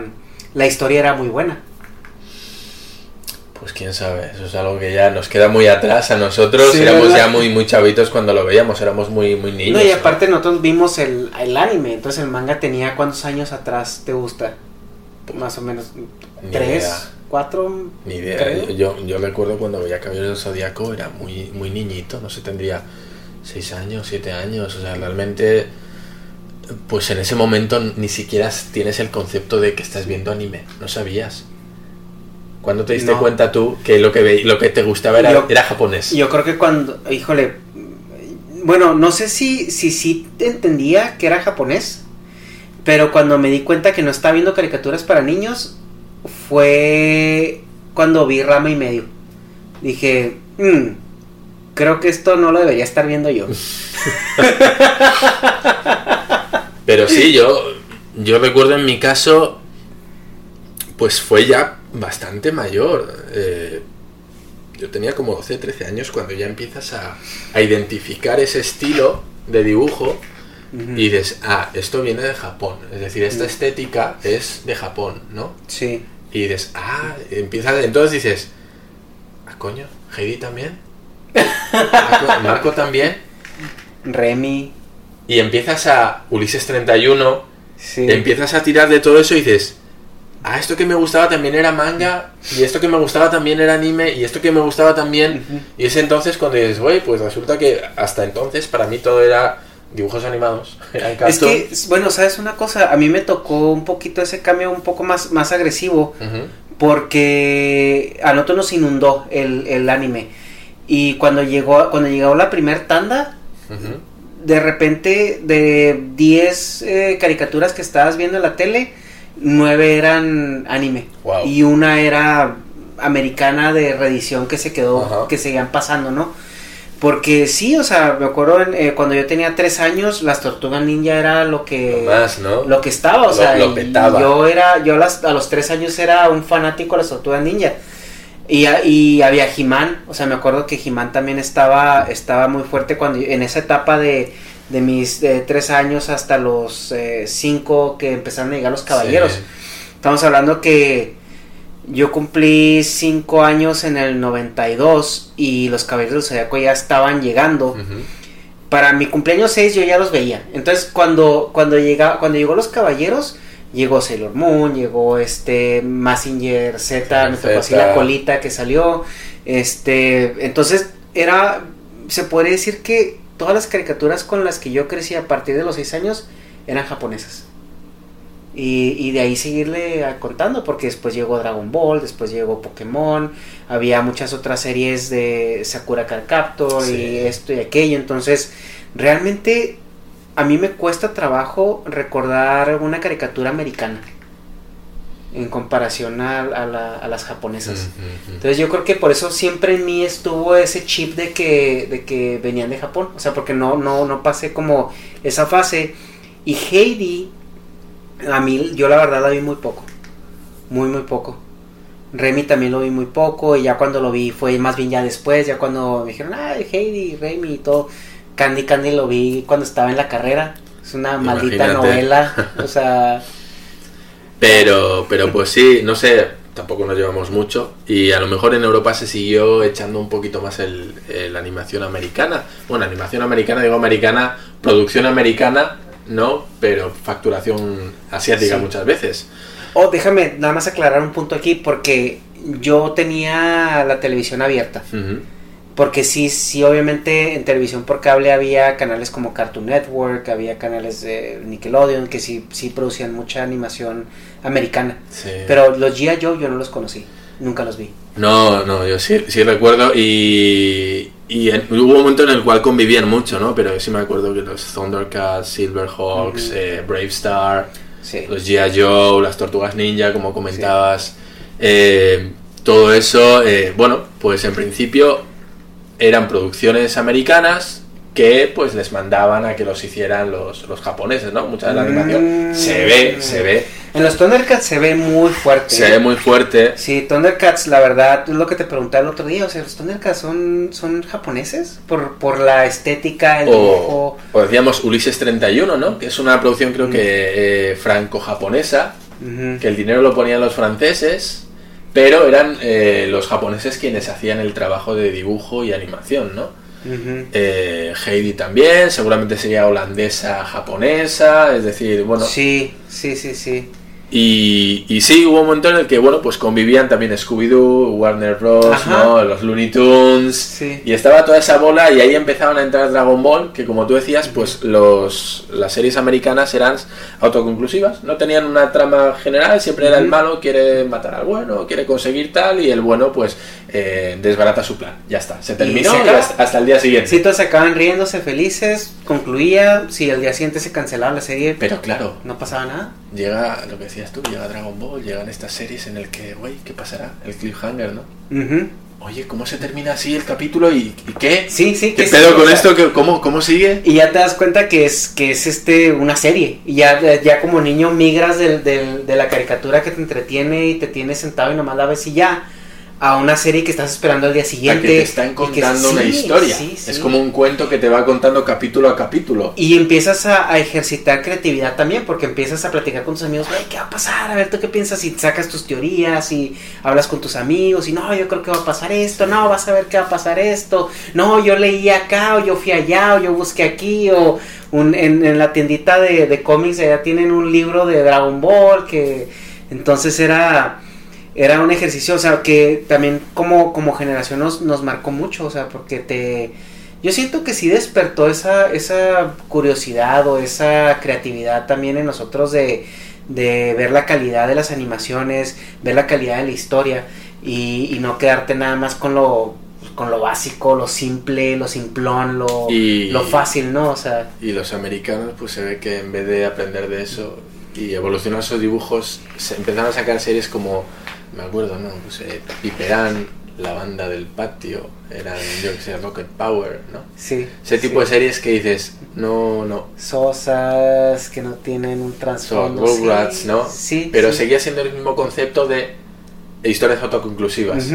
la historia era muy buena. Pues quién sabe, eso es algo que ya nos queda muy atrás a nosotros. Sí, éramos ¿verdad? ya muy, muy chavitos cuando lo veíamos, éramos muy, muy niños. no, y ¿no? aparte nosotros vimos el, el anime, entonces el manga tenía cuántos años atrás te gusta, más o menos Ni tres, idea. cuatro, Ni idea. creo. Yo, yo recuerdo cuando veía Caballeros del Zodíaco era muy, muy niñito, no sé, tendría 6 años, 7 años. O sea, realmente, pues en ese momento ni siquiera tienes el concepto de que estás viendo anime. No sabías. ¿Cuándo te diste No. cuenta tú que lo que, ve- lo que te gustaba era, Yo- era japonés? Yo creo que cuando, híjole, bueno, no sé si si sí entendía que era japonés, pero cuando me di cuenta que no estaba viendo caricaturas para niños fue cuando vi Rama y medio. Dije, "Mm, creo que esto no lo debería estar viendo yo. Pero sí, yo, yo recuerdo en mi caso, pues fue ya bastante mayor. Eh, yo tenía como 12, 13 años cuando ya empiezas a, a identificar ese estilo de dibujo y dices, ah, esto viene de Japón. Es decir, esta estética es de Japón, ¿no? Sí. Y dices, ah, empiezas, entonces dices, ah, coño, Heidi también. Marco, Marco también. Remy, Y empiezas a Ulises 31 sí. empiezas a tirar de todo eso y dices, ah, esto que me gustaba también era manga, y esto que me gustaba también era anime, y esto que me gustaba también. Y es entonces cuando dices, güey, pues resulta que hasta entonces para mí todo era dibujos animados. Eran Es que, bueno, ¿sabes una cosa? A mí me tocó un poquito ese cambio un poco más, más agresivo. Ujú. porque a nosotros nos inundó el, el anime. Y cuando llegó, cuando llegó la primer tanda, Ujú. De repente de 10 eh, caricaturas que estabas viendo en la tele, 9 eran anime. Wow. Y una era americana de reedición que se quedó, Ajá. que seguían pasando, ¿no? Porque sí, o sea, me acuerdo en, eh, cuando yo tenía 3 años, las tortugas ninja era lo que Lo más, ¿no? lo que estaba, o Lo- sea, lo y petaba. yo era, yo a, las- a los tres años era un fanático de las tortugas ninja. Y, y había He-Man, o sea, me acuerdo que He-Man también estaba, estaba muy fuerte cuando en esa etapa de, de mis tres años hasta los eh, cinco que empezaron a llegar los caballeros. Sí. Estamos hablando que yo cumplí cinco años en el 92 y los caballeros del Zodiaco ya estaban llegando para mi cumpleaños 6 yo ya los veía. Entonces cuando cuando llega cuando llegó los caballeros llegó Sailor Moon, llegó este Massinger Z, me tocó así la colita que salió. Este, entonces era se podría decir que todas las caricaturas con las que yo crecí a partir de los 6 años eran japonesas. Y, y de ahí seguirle a- contando, porque después llegó Dragon Ball, después llegó Pokémon, había muchas otras series de Sakura Card Captor Sí. y esto y aquello. Entonces, realmente a mí me cuesta trabajo recordar una caricatura americana en comparación a, a la- a las japonesas. Entonces yo creo que por eso siempre en mí estuvo ese chip de que, de que venían de Japón. O sea, porque no, no, no pasé como esa fase. Y Heidi, a mí, yo la verdad la vi muy poco. Muy, muy poco. Remy también lo vi muy poco. Y ya cuando lo vi fue más bien ya después. Ya cuando me dijeron, ay, Heidi, Remy y todo. Candy Candy lo vi cuando estaba en la carrera. Es una maldita novela. O sea, Pero, pero pues sí, no sé, tampoco nos llevamos mucho. Y a lo mejor en Europa se siguió echando un poquito más el, la animación americana. Bueno, animación americana, digo americana, producción americana, no, pero facturación asiática Sí. muchas veces. Oh, déjame nada más aclarar un punto aquí, porque yo tenía la televisión abierta. Porque sí, sí, obviamente en televisión por cable había canales como Cartoon Network, había canales de Nickelodeon que sí, sí producían mucha animación americana. Sí. Pero los G.I. Joe yo no los conocí, nunca los vi. No, no, yo sí, sí recuerdo y, y en- hubo un momento en el cual convivían mucho, ¿no? Pero sí me acuerdo que los Thundercats, Silverhawks, eh, Brave Star, Sí. los G.I. Joe, las Tortugas Ninja, como comentabas, eh, todo eso, eh, bueno, pues en principio eran producciones americanas que pues les mandaban a que los hicieran los, los japoneses, ¿no? Mucha de la animación Mm. se ve, se ve, En los Thundercats se ve muy fuerte. se ve muy fuerte. Sí, Thundercats, la verdad, es lo que te pregunté el otro día, o sea, los Thundercats son, son japoneses por, por la estética, el O, dibujo. o decíamos Ulises 31, ¿no? Que es una producción creo Mm. que eh, franco-japonesa, que el dinero lo ponían los franceses, pero eran eh, los japoneses quienes hacían el trabajo de dibujo y animación, ¿no? Eh, Heidi también, seguramente sería holandesa japonesa, es decir, bueno, Sí, sí, sí, sí. Y, y sí, hubo un momento en el que, bueno, pues convivían también Scooby-Doo, Warner Bros.. ¿no? Los Looney Tunes, Sí. y estaba toda esa bola y ahí empezaban a entrar Dragon Ball, que como tú decías, pues los, las series americanas eran autoconclusivas, no tenían una trama general, siempre era el malo, quiere matar al bueno, quiere conseguir tal, y el bueno pues eh, desbarata su plan, ya está, se terminó se y acaba. hasta, hasta el día siguiente. Sí, todos se acaban riéndose felices, concluía, si al día siguiente se cancelaba la serie, Pero claro, no pasaba nada. Llega lo que decías tú, llega Dragon Ball, llegan estas series en el que, güey, ¿qué pasará? El cliffhanger, ¿no? Ujú. Oye, ¿cómo se termina así el capítulo y, y qué? Sí, sí, ¿Qué que pedo sí, o con sea, esto? ¿Qué- ¿Cómo, ¿Cómo sigue? Y ya te das cuenta que es, que es este una serie. Y ya, ya como niño migras del, del- de la caricatura que te entretiene y te tienes sentado y nomás la ves y ya. A una serie que estás esperando al día A siguiente. que te están y que- contando una sí, historia. sí, sí. Es como un cuento que te va contando capítulo a capítulo. Y empiezas a, a ejercitar creatividad también, porque empiezas a platicar con tus amigos, güey, ¿qué va a pasar? A ver, ¿tú qué piensas? Y sacas tus teorías y hablas con tus amigos y no, yo creo que va a pasar esto, no, vas a ver qué va a pasar esto, no, yo leí acá o yo fui allá o yo busqué aquí o un, en, en la tiendita de, de cómics allá tienen un libro de Dragon Ball que entonces era... Era un ejercicio, o sea, que también como, como generación nos, nos marcó mucho, o sea, porque te, yo siento que sí despertó esa, esa curiosidad o esa creatividad también en nosotros de, de ver la calidad de las animaciones, ver la calidad de la historia y, y no quedarte nada más con lo, con lo básico, lo simple, lo simplón, lo, Y- lo fácil, ¿no? O sea, Y los americanos, pues se ve que en vez de aprender de eso y evolucionar sus dibujos, se empezaron a sacar series como, me acuerdo, ¿no? Pues eh, Piperán, La Banda del Patio, eran, yo que sé, Rocket Power, ¿no? sí. Ese tipo sí. de series que dices, no, no, Sosas, que no tienen un son trasfondo. Rugrats, sí, ¿no? Sí. Pero sí. seguía siendo el mismo concepto de historias autoconclusivas.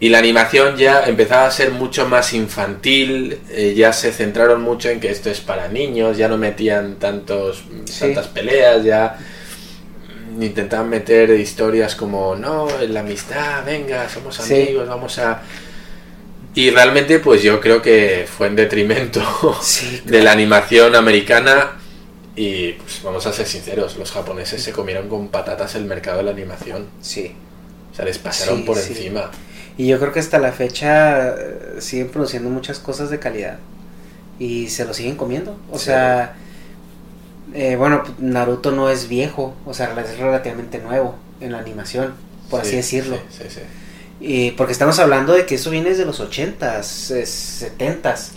Y la animación ya empezaba a ser mucho más infantil, eh, ya se centraron mucho en que esto es para niños, ya no metían tantos, tantas peleas, ya intentaban meter historias como, no, la amistad, venga, somos Sí. amigos, vamos a... Y realmente pues yo creo que fue en detrimento Sí, de la animación americana y pues vamos a ser sinceros, los japoneses se comieron con patatas el mercado de la animación, Sí. o sea, les pasaron Sí, por encima. Y yo creo que hasta la fecha eh, siguen produciendo muchas cosas de calidad. Y se lo siguen comiendo. O sea, eh, bueno, Naruto no es viejo. O sea, es relativamente nuevo en la animación, por Sí, así decirlo. Sí, sí, sí. Y porque estamos hablando de que eso viene desde los 80s, eh, 70s. Sí.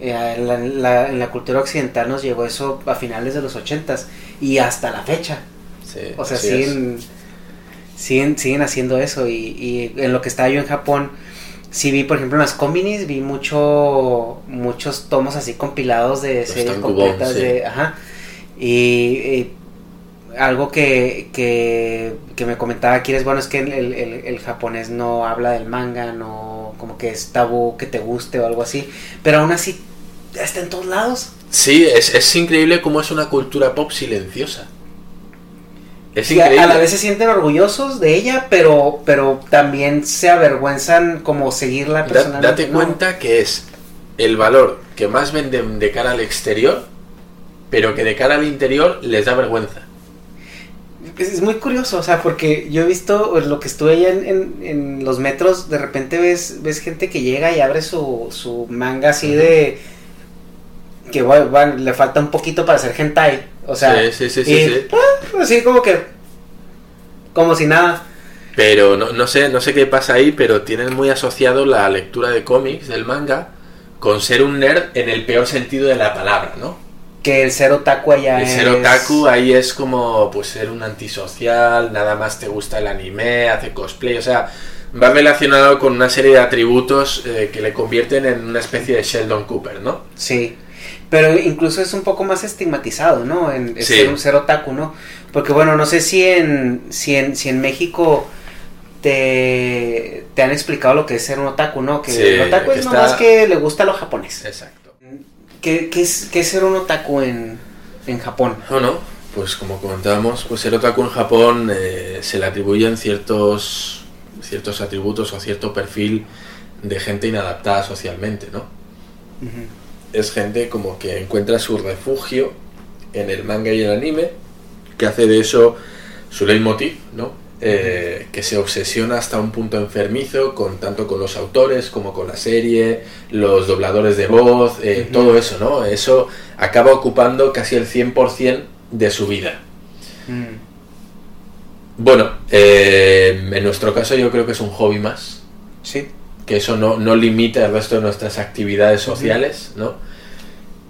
Eh, en, la, en la- en la cultura occidental nos llegó eso a finales de los 80s. Y hasta la fecha. Sí, O sea, siguen, siguen, siguen haciendo eso. Y, y en lo que estaba yo en Japón, sí vi, por ejemplo, en las combinis, vi mucho, muchos tomos así compilados de series completas de. Ajá. Y, y algo que, que, que me comentaba aquí es bueno es que el, el- el- el japonés no habla del manga, no como que es tabú que te guste o algo así. Pero aún así está en todos lados. Sí, es, es increíble cómo es una cultura pop silenciosa. Es increíble. a la vez se sienten orgullosos de ella, pero, pero también se avergüenzan como seguirla Da- personalmente. date ¿no? cuenta que es el valor que más venden de cara al exterior, pero que de cara al interior les da vergüenza. Es, muy curioso, o sea, porque yo he visto lo que estuve allá en, en- en los metros, de repente ves, ves gente que llega y abre su, su manga así de que bueno, bueno, le falta un poquito para hacer hentai, o sea, Sí, sí, sí, sí, y, sí. ah, así como que como si nada. Pero no, no sé, no sé qué pasa ahí, pero tienen muy asociado la lectura de cómics, del manga, con ser un nerd en el peor sentido de la palabra, ¿no? Que el ser otaku allá El es... ser otaku ahí es como pues ser un antisocial, nada más te gusta el anime, hace cosplay, o sea, va relacionado con una serie de atributos eh, que le convierten en una especie de Sheldon Cooper, ¿no? Sí, pero incluso es un poco más estigmatizado, ¿no? En, en Sí. ser un ser otaku, ¿no? Porque bueno, no sé si en, si en, si en México te, te han explicado lo que es ser un otaku, ¿no? Que Sí, el otaku que es está- nomás que le gusta lo japonés. Exacto. ¿Qué, qué es, qué es ser un otaku en, en Japón? Bueno, pues como comentábamos, pues el otaku en Japón eh, se le atribuyen ciertos, ciertos atributos o cierto perfil de gente inadaptada socialmente, ¿no? Es gente como que encuentra su refugio en el manga y el anime, que hace de eso su leitmotiv, ¿no? Eh, que se obsesiona hasta un punto enfermizo con tanto con los autores como con la serie, los dobladores de voz, eh, todo eso, ¿no? Eso acaba ocupando casi el 100% de su vida. Mm, Bueno, eh, en nuestro caso yo creo que es un hobby más, Sí. que eso no, no limita el resto de nuestras actividades sociales, ¿no?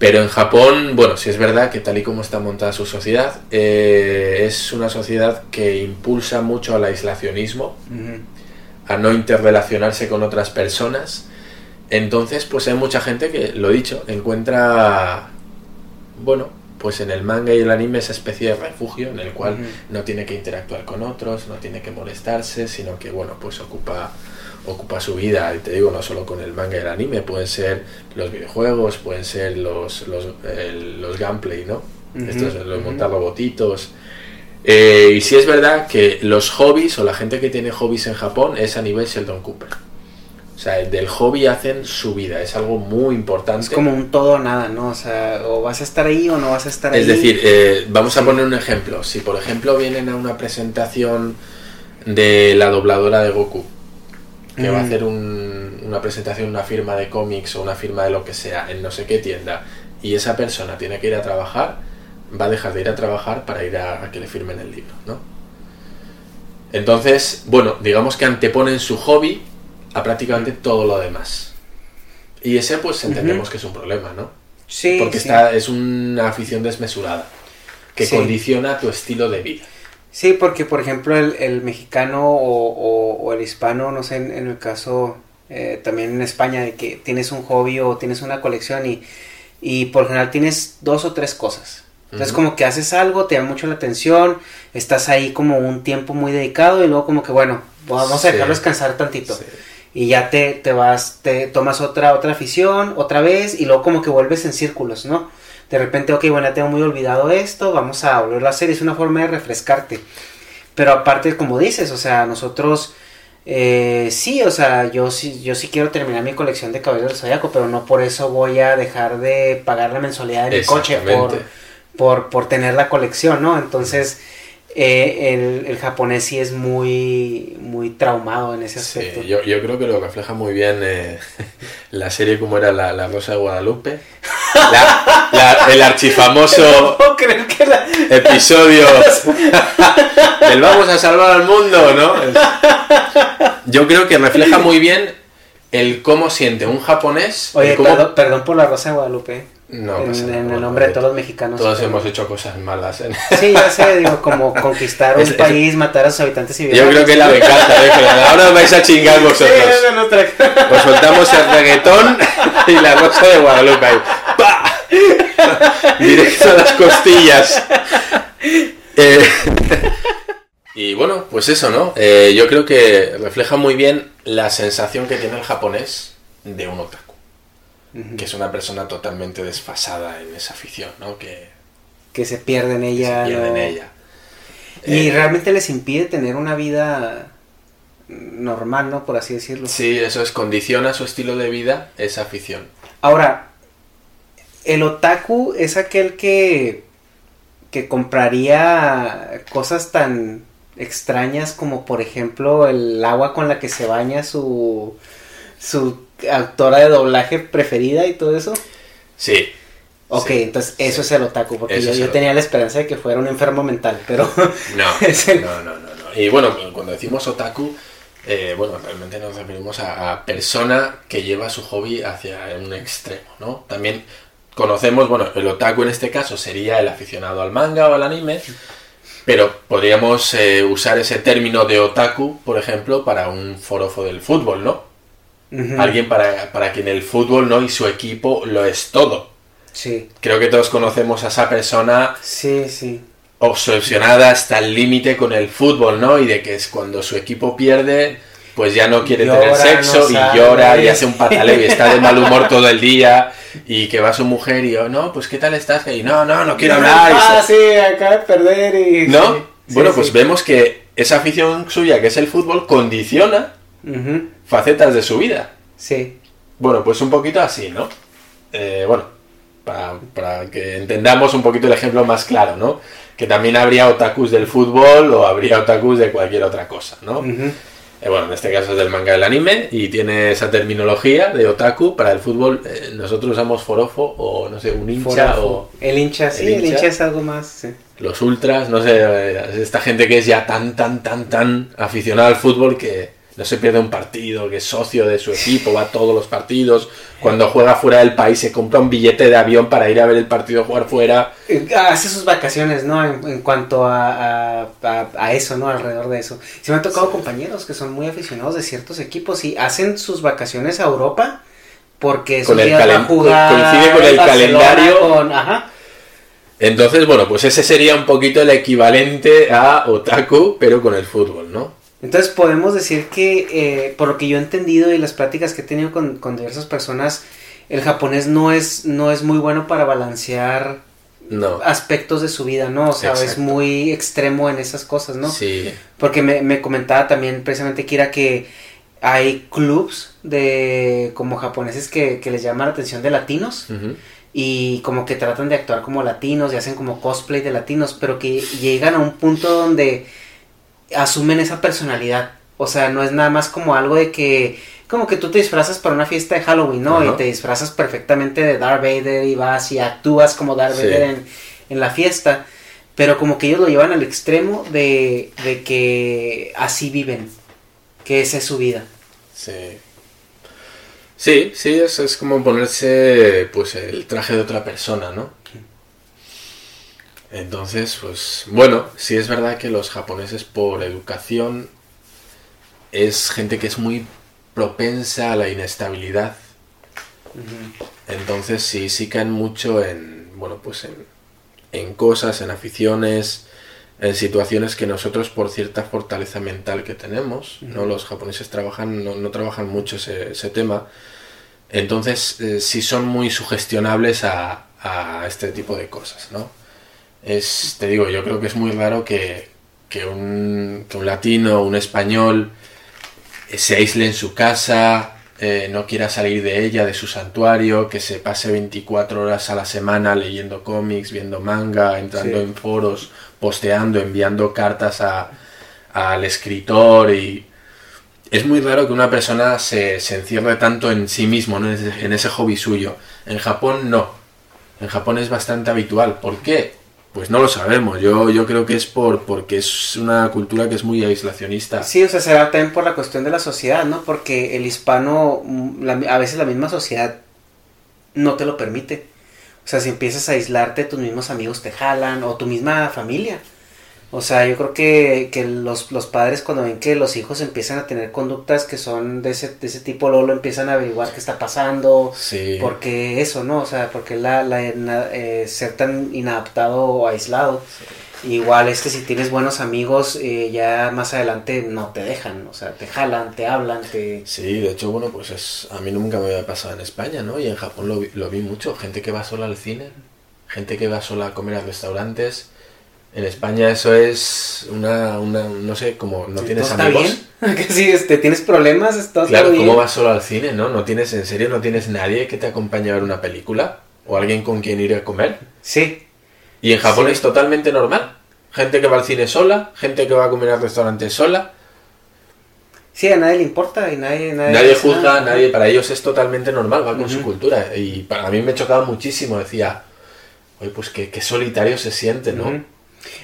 Pero en Japón, bueno, sí es verdad que tal y como está montada su sociedad, eh, es una sociedad que impulsa mucho al aislacionismo, a no interrelacionarse con otras personas. Entonces, pues hay mucha gente que, lo dicho, encuentra, bueno, pues en el manga y el anime esa especie de refugio en el cual no tiene que interactuar con otros, no tiene que molestarse, sino que, bueno, pues ocupa, ocupa su vida. Y te digo, no solo con el manga y el anime, pueden ser los videojuegos, pueden ser los, los, los gameplay, ¿no? Ujú, Estos, los ujú. montar robotitos. Eh, y sí es verdad que los hobbies o la gente que tiene hobbies en Japón es a nivel Sheldon Cooper. O sea, del hobby hacen su vida, es algo muy importante. Es como un todo o nada, ¿no? O sea, o vas a estar ahí o no vas a estar ahí. Es decir, eh, vamos a poner un ejemplo. Si por ejemplo vienen a una presentación de la dobladora de Goku, que va a Mm. hacer un- una presentación, una firma de cómics o una firma de lo que sea en no sé qué tienda, y esa persona tiene que ir a trabajar, va a dejar de ir a trabajar para ir a, a que le firmen el libro, ¿no? Entonces, bueno, digamos que anteponen su hobby a prácticamente todo lo demás. Y ese pues entendemos que es un problema, ¿no? sí, Porque sí. está, es una afición desmesurada que Sí. condiciona tu estilo de vida. Sí, porque por ejemplo el, el mexicano o, o- o el hispano, no sé, en, en el caso eh, también en España, de que tienes un hobby o tienes una colección y, y por general tienes dos o tres cosas. Entonces como que haces algo, te llama mucho la atención, estás ahí como un tiempo muy dedicado y luego como que bueno, vamos a dejarlo descansar tantito. Sí. Y ya te, te vas, te tomas otra, otra afición, otra vez, y luego como que vuelves en círculos, ¿no? De repente, ok, bueno, ya tengo muy olvidado esto, vamos a volverlo a hacer, es una forma de refrescarte. Pero aparte, como dices, o sea, nosotros, eh, sí, o sea, yo sí, yo sí quiero terminar mi colección de Caballeros del Zodiaco, pero no por eso voy a dejar de pagar la mensualidad de mi coche por, por, por tener la colección, ¿no? Entonces, eh, el, el japonés sí es muy, muy traumado en ese Sí, aspecto. yo, yo creo que lo refleja muy bien eh, la serie como era la, la Rosa de Guadalupe. La- la- el archifamoso No puedo creer que la... episodio del vamos a salvar al mundo, ¿no? Yo creo que refleja muy bien el cómo siente un japonés. Oye, el cómo- perdón, perdón por la Rosa de Guadalupe. No en, pasa nada, en el nombre de todos los mexicanos. Todos pero- hemos hecho cosas malas. ¿eh? Sí, ya sé, digo, como conquistar un Es- país, matar a sus habitantes y Yo creo que la venganza, ¿eh? Ahora vais a chingar vosotros. Os soltamos el reggaetón y la rosa de Guadalupe ahí. ¡Pa! Directo a las costillas. Eh, y bueno, pues eso, ¿no? Eh, yo creo que refleja muy bien la sensación que tiene el japonés de un otaku. Que es una persona totalmente desfasada en esa afición, ¿no? Que, que se pierde en que ella. se pierde en ella. Y Eh, realmente les impide tener una vida normal, ¿no? Por así decirlo. Sí, eso es, condiciona su estilo de vida esa afición. Ahora, el otaku es aquel que, que compraría cosas tan extrañas como por ejemplo el agua con la que se baña su su actora de doblaje preferida y todo eso. Sí. Ok, Sí. entonces eso es el otaku, porque Eso yo, tenía la esperanza de que fuera un enfermo mental, pero No, Es el- no, no, no, no. Y bueno, cuando decimos otaku, eh, bueno, realmente nos referimos a, a persona que lleva su hobby hacia un extremo, ¿no? También conocemos, bueno, el otaku en este caso sería el aficionado al manga o al anime, pero podríamos eh, usar ese término de otaku, por ejemplo, para un forofo del fútbol, ¿no? Alguien para, para quien el fútbol, ¿no? Y su equipo lo es todo. sí, Creo que todos conocemos a esa persona sí, sí. obsesionada hasta el límite con el fútbol, ¿no? Y de que es cuando su equipo pierde, pues ya no quiere Llora, tener sexo no y sabe. llora y hace un pataleo y está de mal humor todo el día y que va su mujer y yo, no, pues ¿qué tal estás? Y no, no, no quiero hablar. Ah, sí, acaba de perder y... ¿No? sí, bueno, sí. pues vemos que esa afición suya, que es el fútbol, condiciona facetas de su vida. Sí, Bueno, pues un poquito así, ¿no? Eh, bueno, para, para que entendamos un poquito el ejemplo más claro, ¿no? Que también habría otakus del fútbol o habría otakus de cualquier otra cosa, ¿no? Eh, bueno, en este caso es del manga del anime y tiene esa terminología de otaku. Para el fútbol eh, nosotros usamos forofo o, no sé, un hincha Forofo. o El hincha, sí, el el hincha, hincha. es algo más, sí. los ultras, no sé, eh, esta gente que es ya tan, tan, tan, tan aficionada al fútbol que no se pierde un partido, que es socio de su equipo, va a todos los partidos, cuando juega fuera del país se compra un billete de avión para ir a ver el partido jugar fuera. Eh, Hace sus vacaciones, ¿no? En, en cuanto a, a- eso, ¿no? Alrededor de eso. Se me han tocado compañeros que son muy aficionados de ciertos equipos y hacen sus vacaciones a Europa porque Con el va a jugar coincide con el Barcelona calendario. con- ajá. Entonces, bueno, pues ese sería un poquito el equivalente a otaku, pero con el fútbol, ¿no? Entonces podemos decir que, eh, por lo que yo he entendido y las pláticas que he tenido con, con diversas personas, el japonés no es, no es muy bueno para balancear No. aspectos de su vida, ¿no? O sea, es muy extremo en esas cosas, ¿no? Sí, Porque me, me comentaba también precisamente Kira que hay clubs de como japoneses que, que les llama la atención de latinos y como que tratan de actuar como latinos y hacen como cosplay de latinos, pero que llegan a un punto donde asumen esa personalidad. O sea, no es nada más como algo de que como que tú te disfrazas para una fiesta de Halloween, ¿no? Y te disfrazas perfectamente de Darth Vader y vas y actúas como Darth Sí. Vader en, en la fiesta. Pero como que ellos lo llevan al extremo de, de que así viven, que esa es su vida. sí. Sí, sí, es, es como ponerse pues el traje de otra persona, ¿no? Entonces, pues bueno, sí es verdad que los japoneses por educación es gente que es muy propensa a la inestabilidad. Entonces sí, sí caen mucho en, bueno, pues en, en cosas, en aficiones, en situaciones que nosotros por cierta fortaleza mental que tenemos, ¿no? Los japoneses trabajan, no, no trabajan mucho ese, ese tema. Entonces eh, sí son muy sugestionables a, a este tipo de cosas, ¿no? Es, te digo, yo creo que es muy raro que, que un, que un latino, un español, eh, se aísle en su casa, eh, no quiera salir de ella, de su santuario, que se pase 24 horas a la semana leyendo cómics, viendo manga, entrando Sí. en foros, posteando, enviando cartas a- al escritor y... Es muy raro que una persona se, se encierre tanto en sí mismo, ¿no? en, ese, en ese hobby suyo. En Japón no. En Japón es bastante habitual. ¿Por qué? Pues no lo sabemos. Yo, yo creo que es por porque es una cultura que es muy aislacionista. Sí, o sea, será también por la cuestión de la sociedad, ¿no? Porque el hispano, mm, la- a veces la misma sociedad no te lo permite. O sea, si empiezas a aislarte, tus mismos amigos te jalan, o tu misma familia. O sea, yo creo que, que los, los padres cuando ven que los hijos empiezan a tener conductas que son de ese, de ese tipo, luego lo empiezan a averiguar qué está pasando, Sí. porque eso, ¿no? O sea, porque la, la eh, ser tan inadaptado o aislado. Igual este si tienes buenos amigos, eh, ya más adelante no te dejan, o sea, te jalan, te hablan, te... Sí, de hecho, bueno, pues es a mí nunca me había pasado en España, ¿no? Y en Japón lo vi, lo vi mucho. Gente que va sola al cine, gente que va sola a comer a restaurantes. En España eso es una, una no sé, como no tienes ¿Todo está amigos. bien? que si este, tienes problemas, estás Claro, todo bien. ¿cómo vas solo al cine, no? ¿No tienes, en serio, no tienes nadie que te acompañe a ver una película? ¿O alguien con quien ir a comer? Sí, Y en Japón Sí. es totalmente normal. Gente que va al cine sola, gente que va a comer al restaurante sola. Sí, a nadie le importa y nadie... Nadie, Nadie juzga, nada. nadie, para ellos es totalmente normal, va con su cultura. Y para mí me chocaba muchísimo, decía, oye, pues qué, qué solitario se siente, ¿no?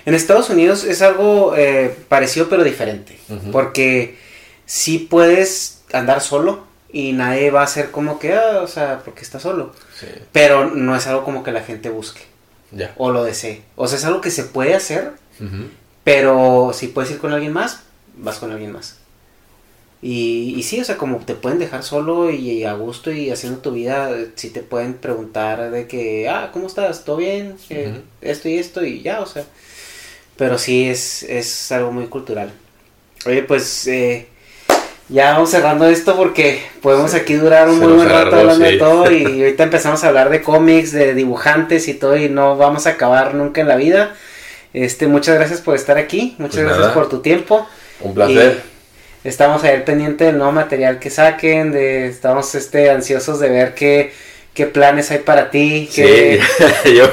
En Estados Unidos es algo eh, parecido pero diferente. Porque sí puedes andar solo y nadie va a hacer como que, ah, o sea, porque está solo. Sí, Pero no es algo como que la gente busque o lo desee. O sea, es algo que se puede hacer, pero si puedes ir con alguien más, vas con alguien más. Y, y sí, o sea, como te pueden dejar solo y, a gusto y haciendo tu vida, sí te pueden preguntar de que, ah, ¿cómo estás? ¿Todo bien? Eh, Ujú. Esto y esto y ya, o sea. Pero sí, es, es algo muy cultural. Oye, pues eh, ya vamos cerrando esto porque podemos aquí durar un Se muy buen rato hablando de todo y ahorita empezamos a hablar de cómics, de dibujantes y todo y no vamos a acabar nunca en la vida. Este, muchas gracias por estar aquí, muchas Pues gracias nada. por tu tiempo. Un placer. Y estamos ahí pendiente del nuevo material que saquen, de, estamos este, ansiosos de ver qué, qué planes hay para ti. qué- Sí, yo,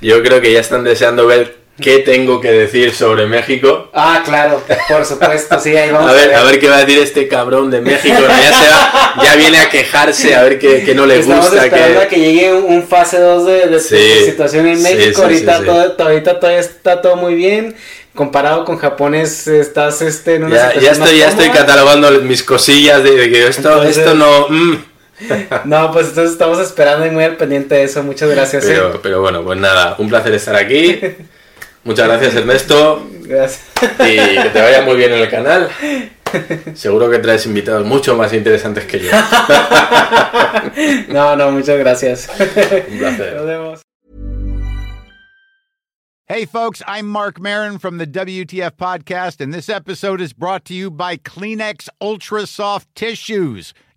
yo creo que ya están deseando ver qué tengo que decir sobre México. Ah, claro, por supuesto, sí, ahí vamos A ver, a ver qué va a decir este cabrón de México. ¿no? Ya, se va- ya viene a quejarse, a ver qué, qué no le Estamos gusta. esperando qué- a que llegue un, fase 2 de, de Sí, situación en México. sí, ahorita. Todo, ahorita todavía está todo muy bien. Comparado con Japón, es- estás este, en una Ya, situación ya más estoy, ya estoy catalogando mis cosillas de, de que esto, Entonces- esto no. mm. No, pues entonces estamos esperando y muy al pendiente de eso. Muchas gracias. eh. Pero, pero bueno, pues nada, un placer estar aquí. Muchas gracias, Ernesto. Gracias. Y que te vaya muy bien en el canal. Seguro que traes invitados mucho más interesantes que yo. No, no, muchas gracias. Un placer. Nos vemos. Hey, folks, I'm Mark Marin from the WTF Podcast, and this episode is brought to you by Kleenex Ultra Soft Tissues,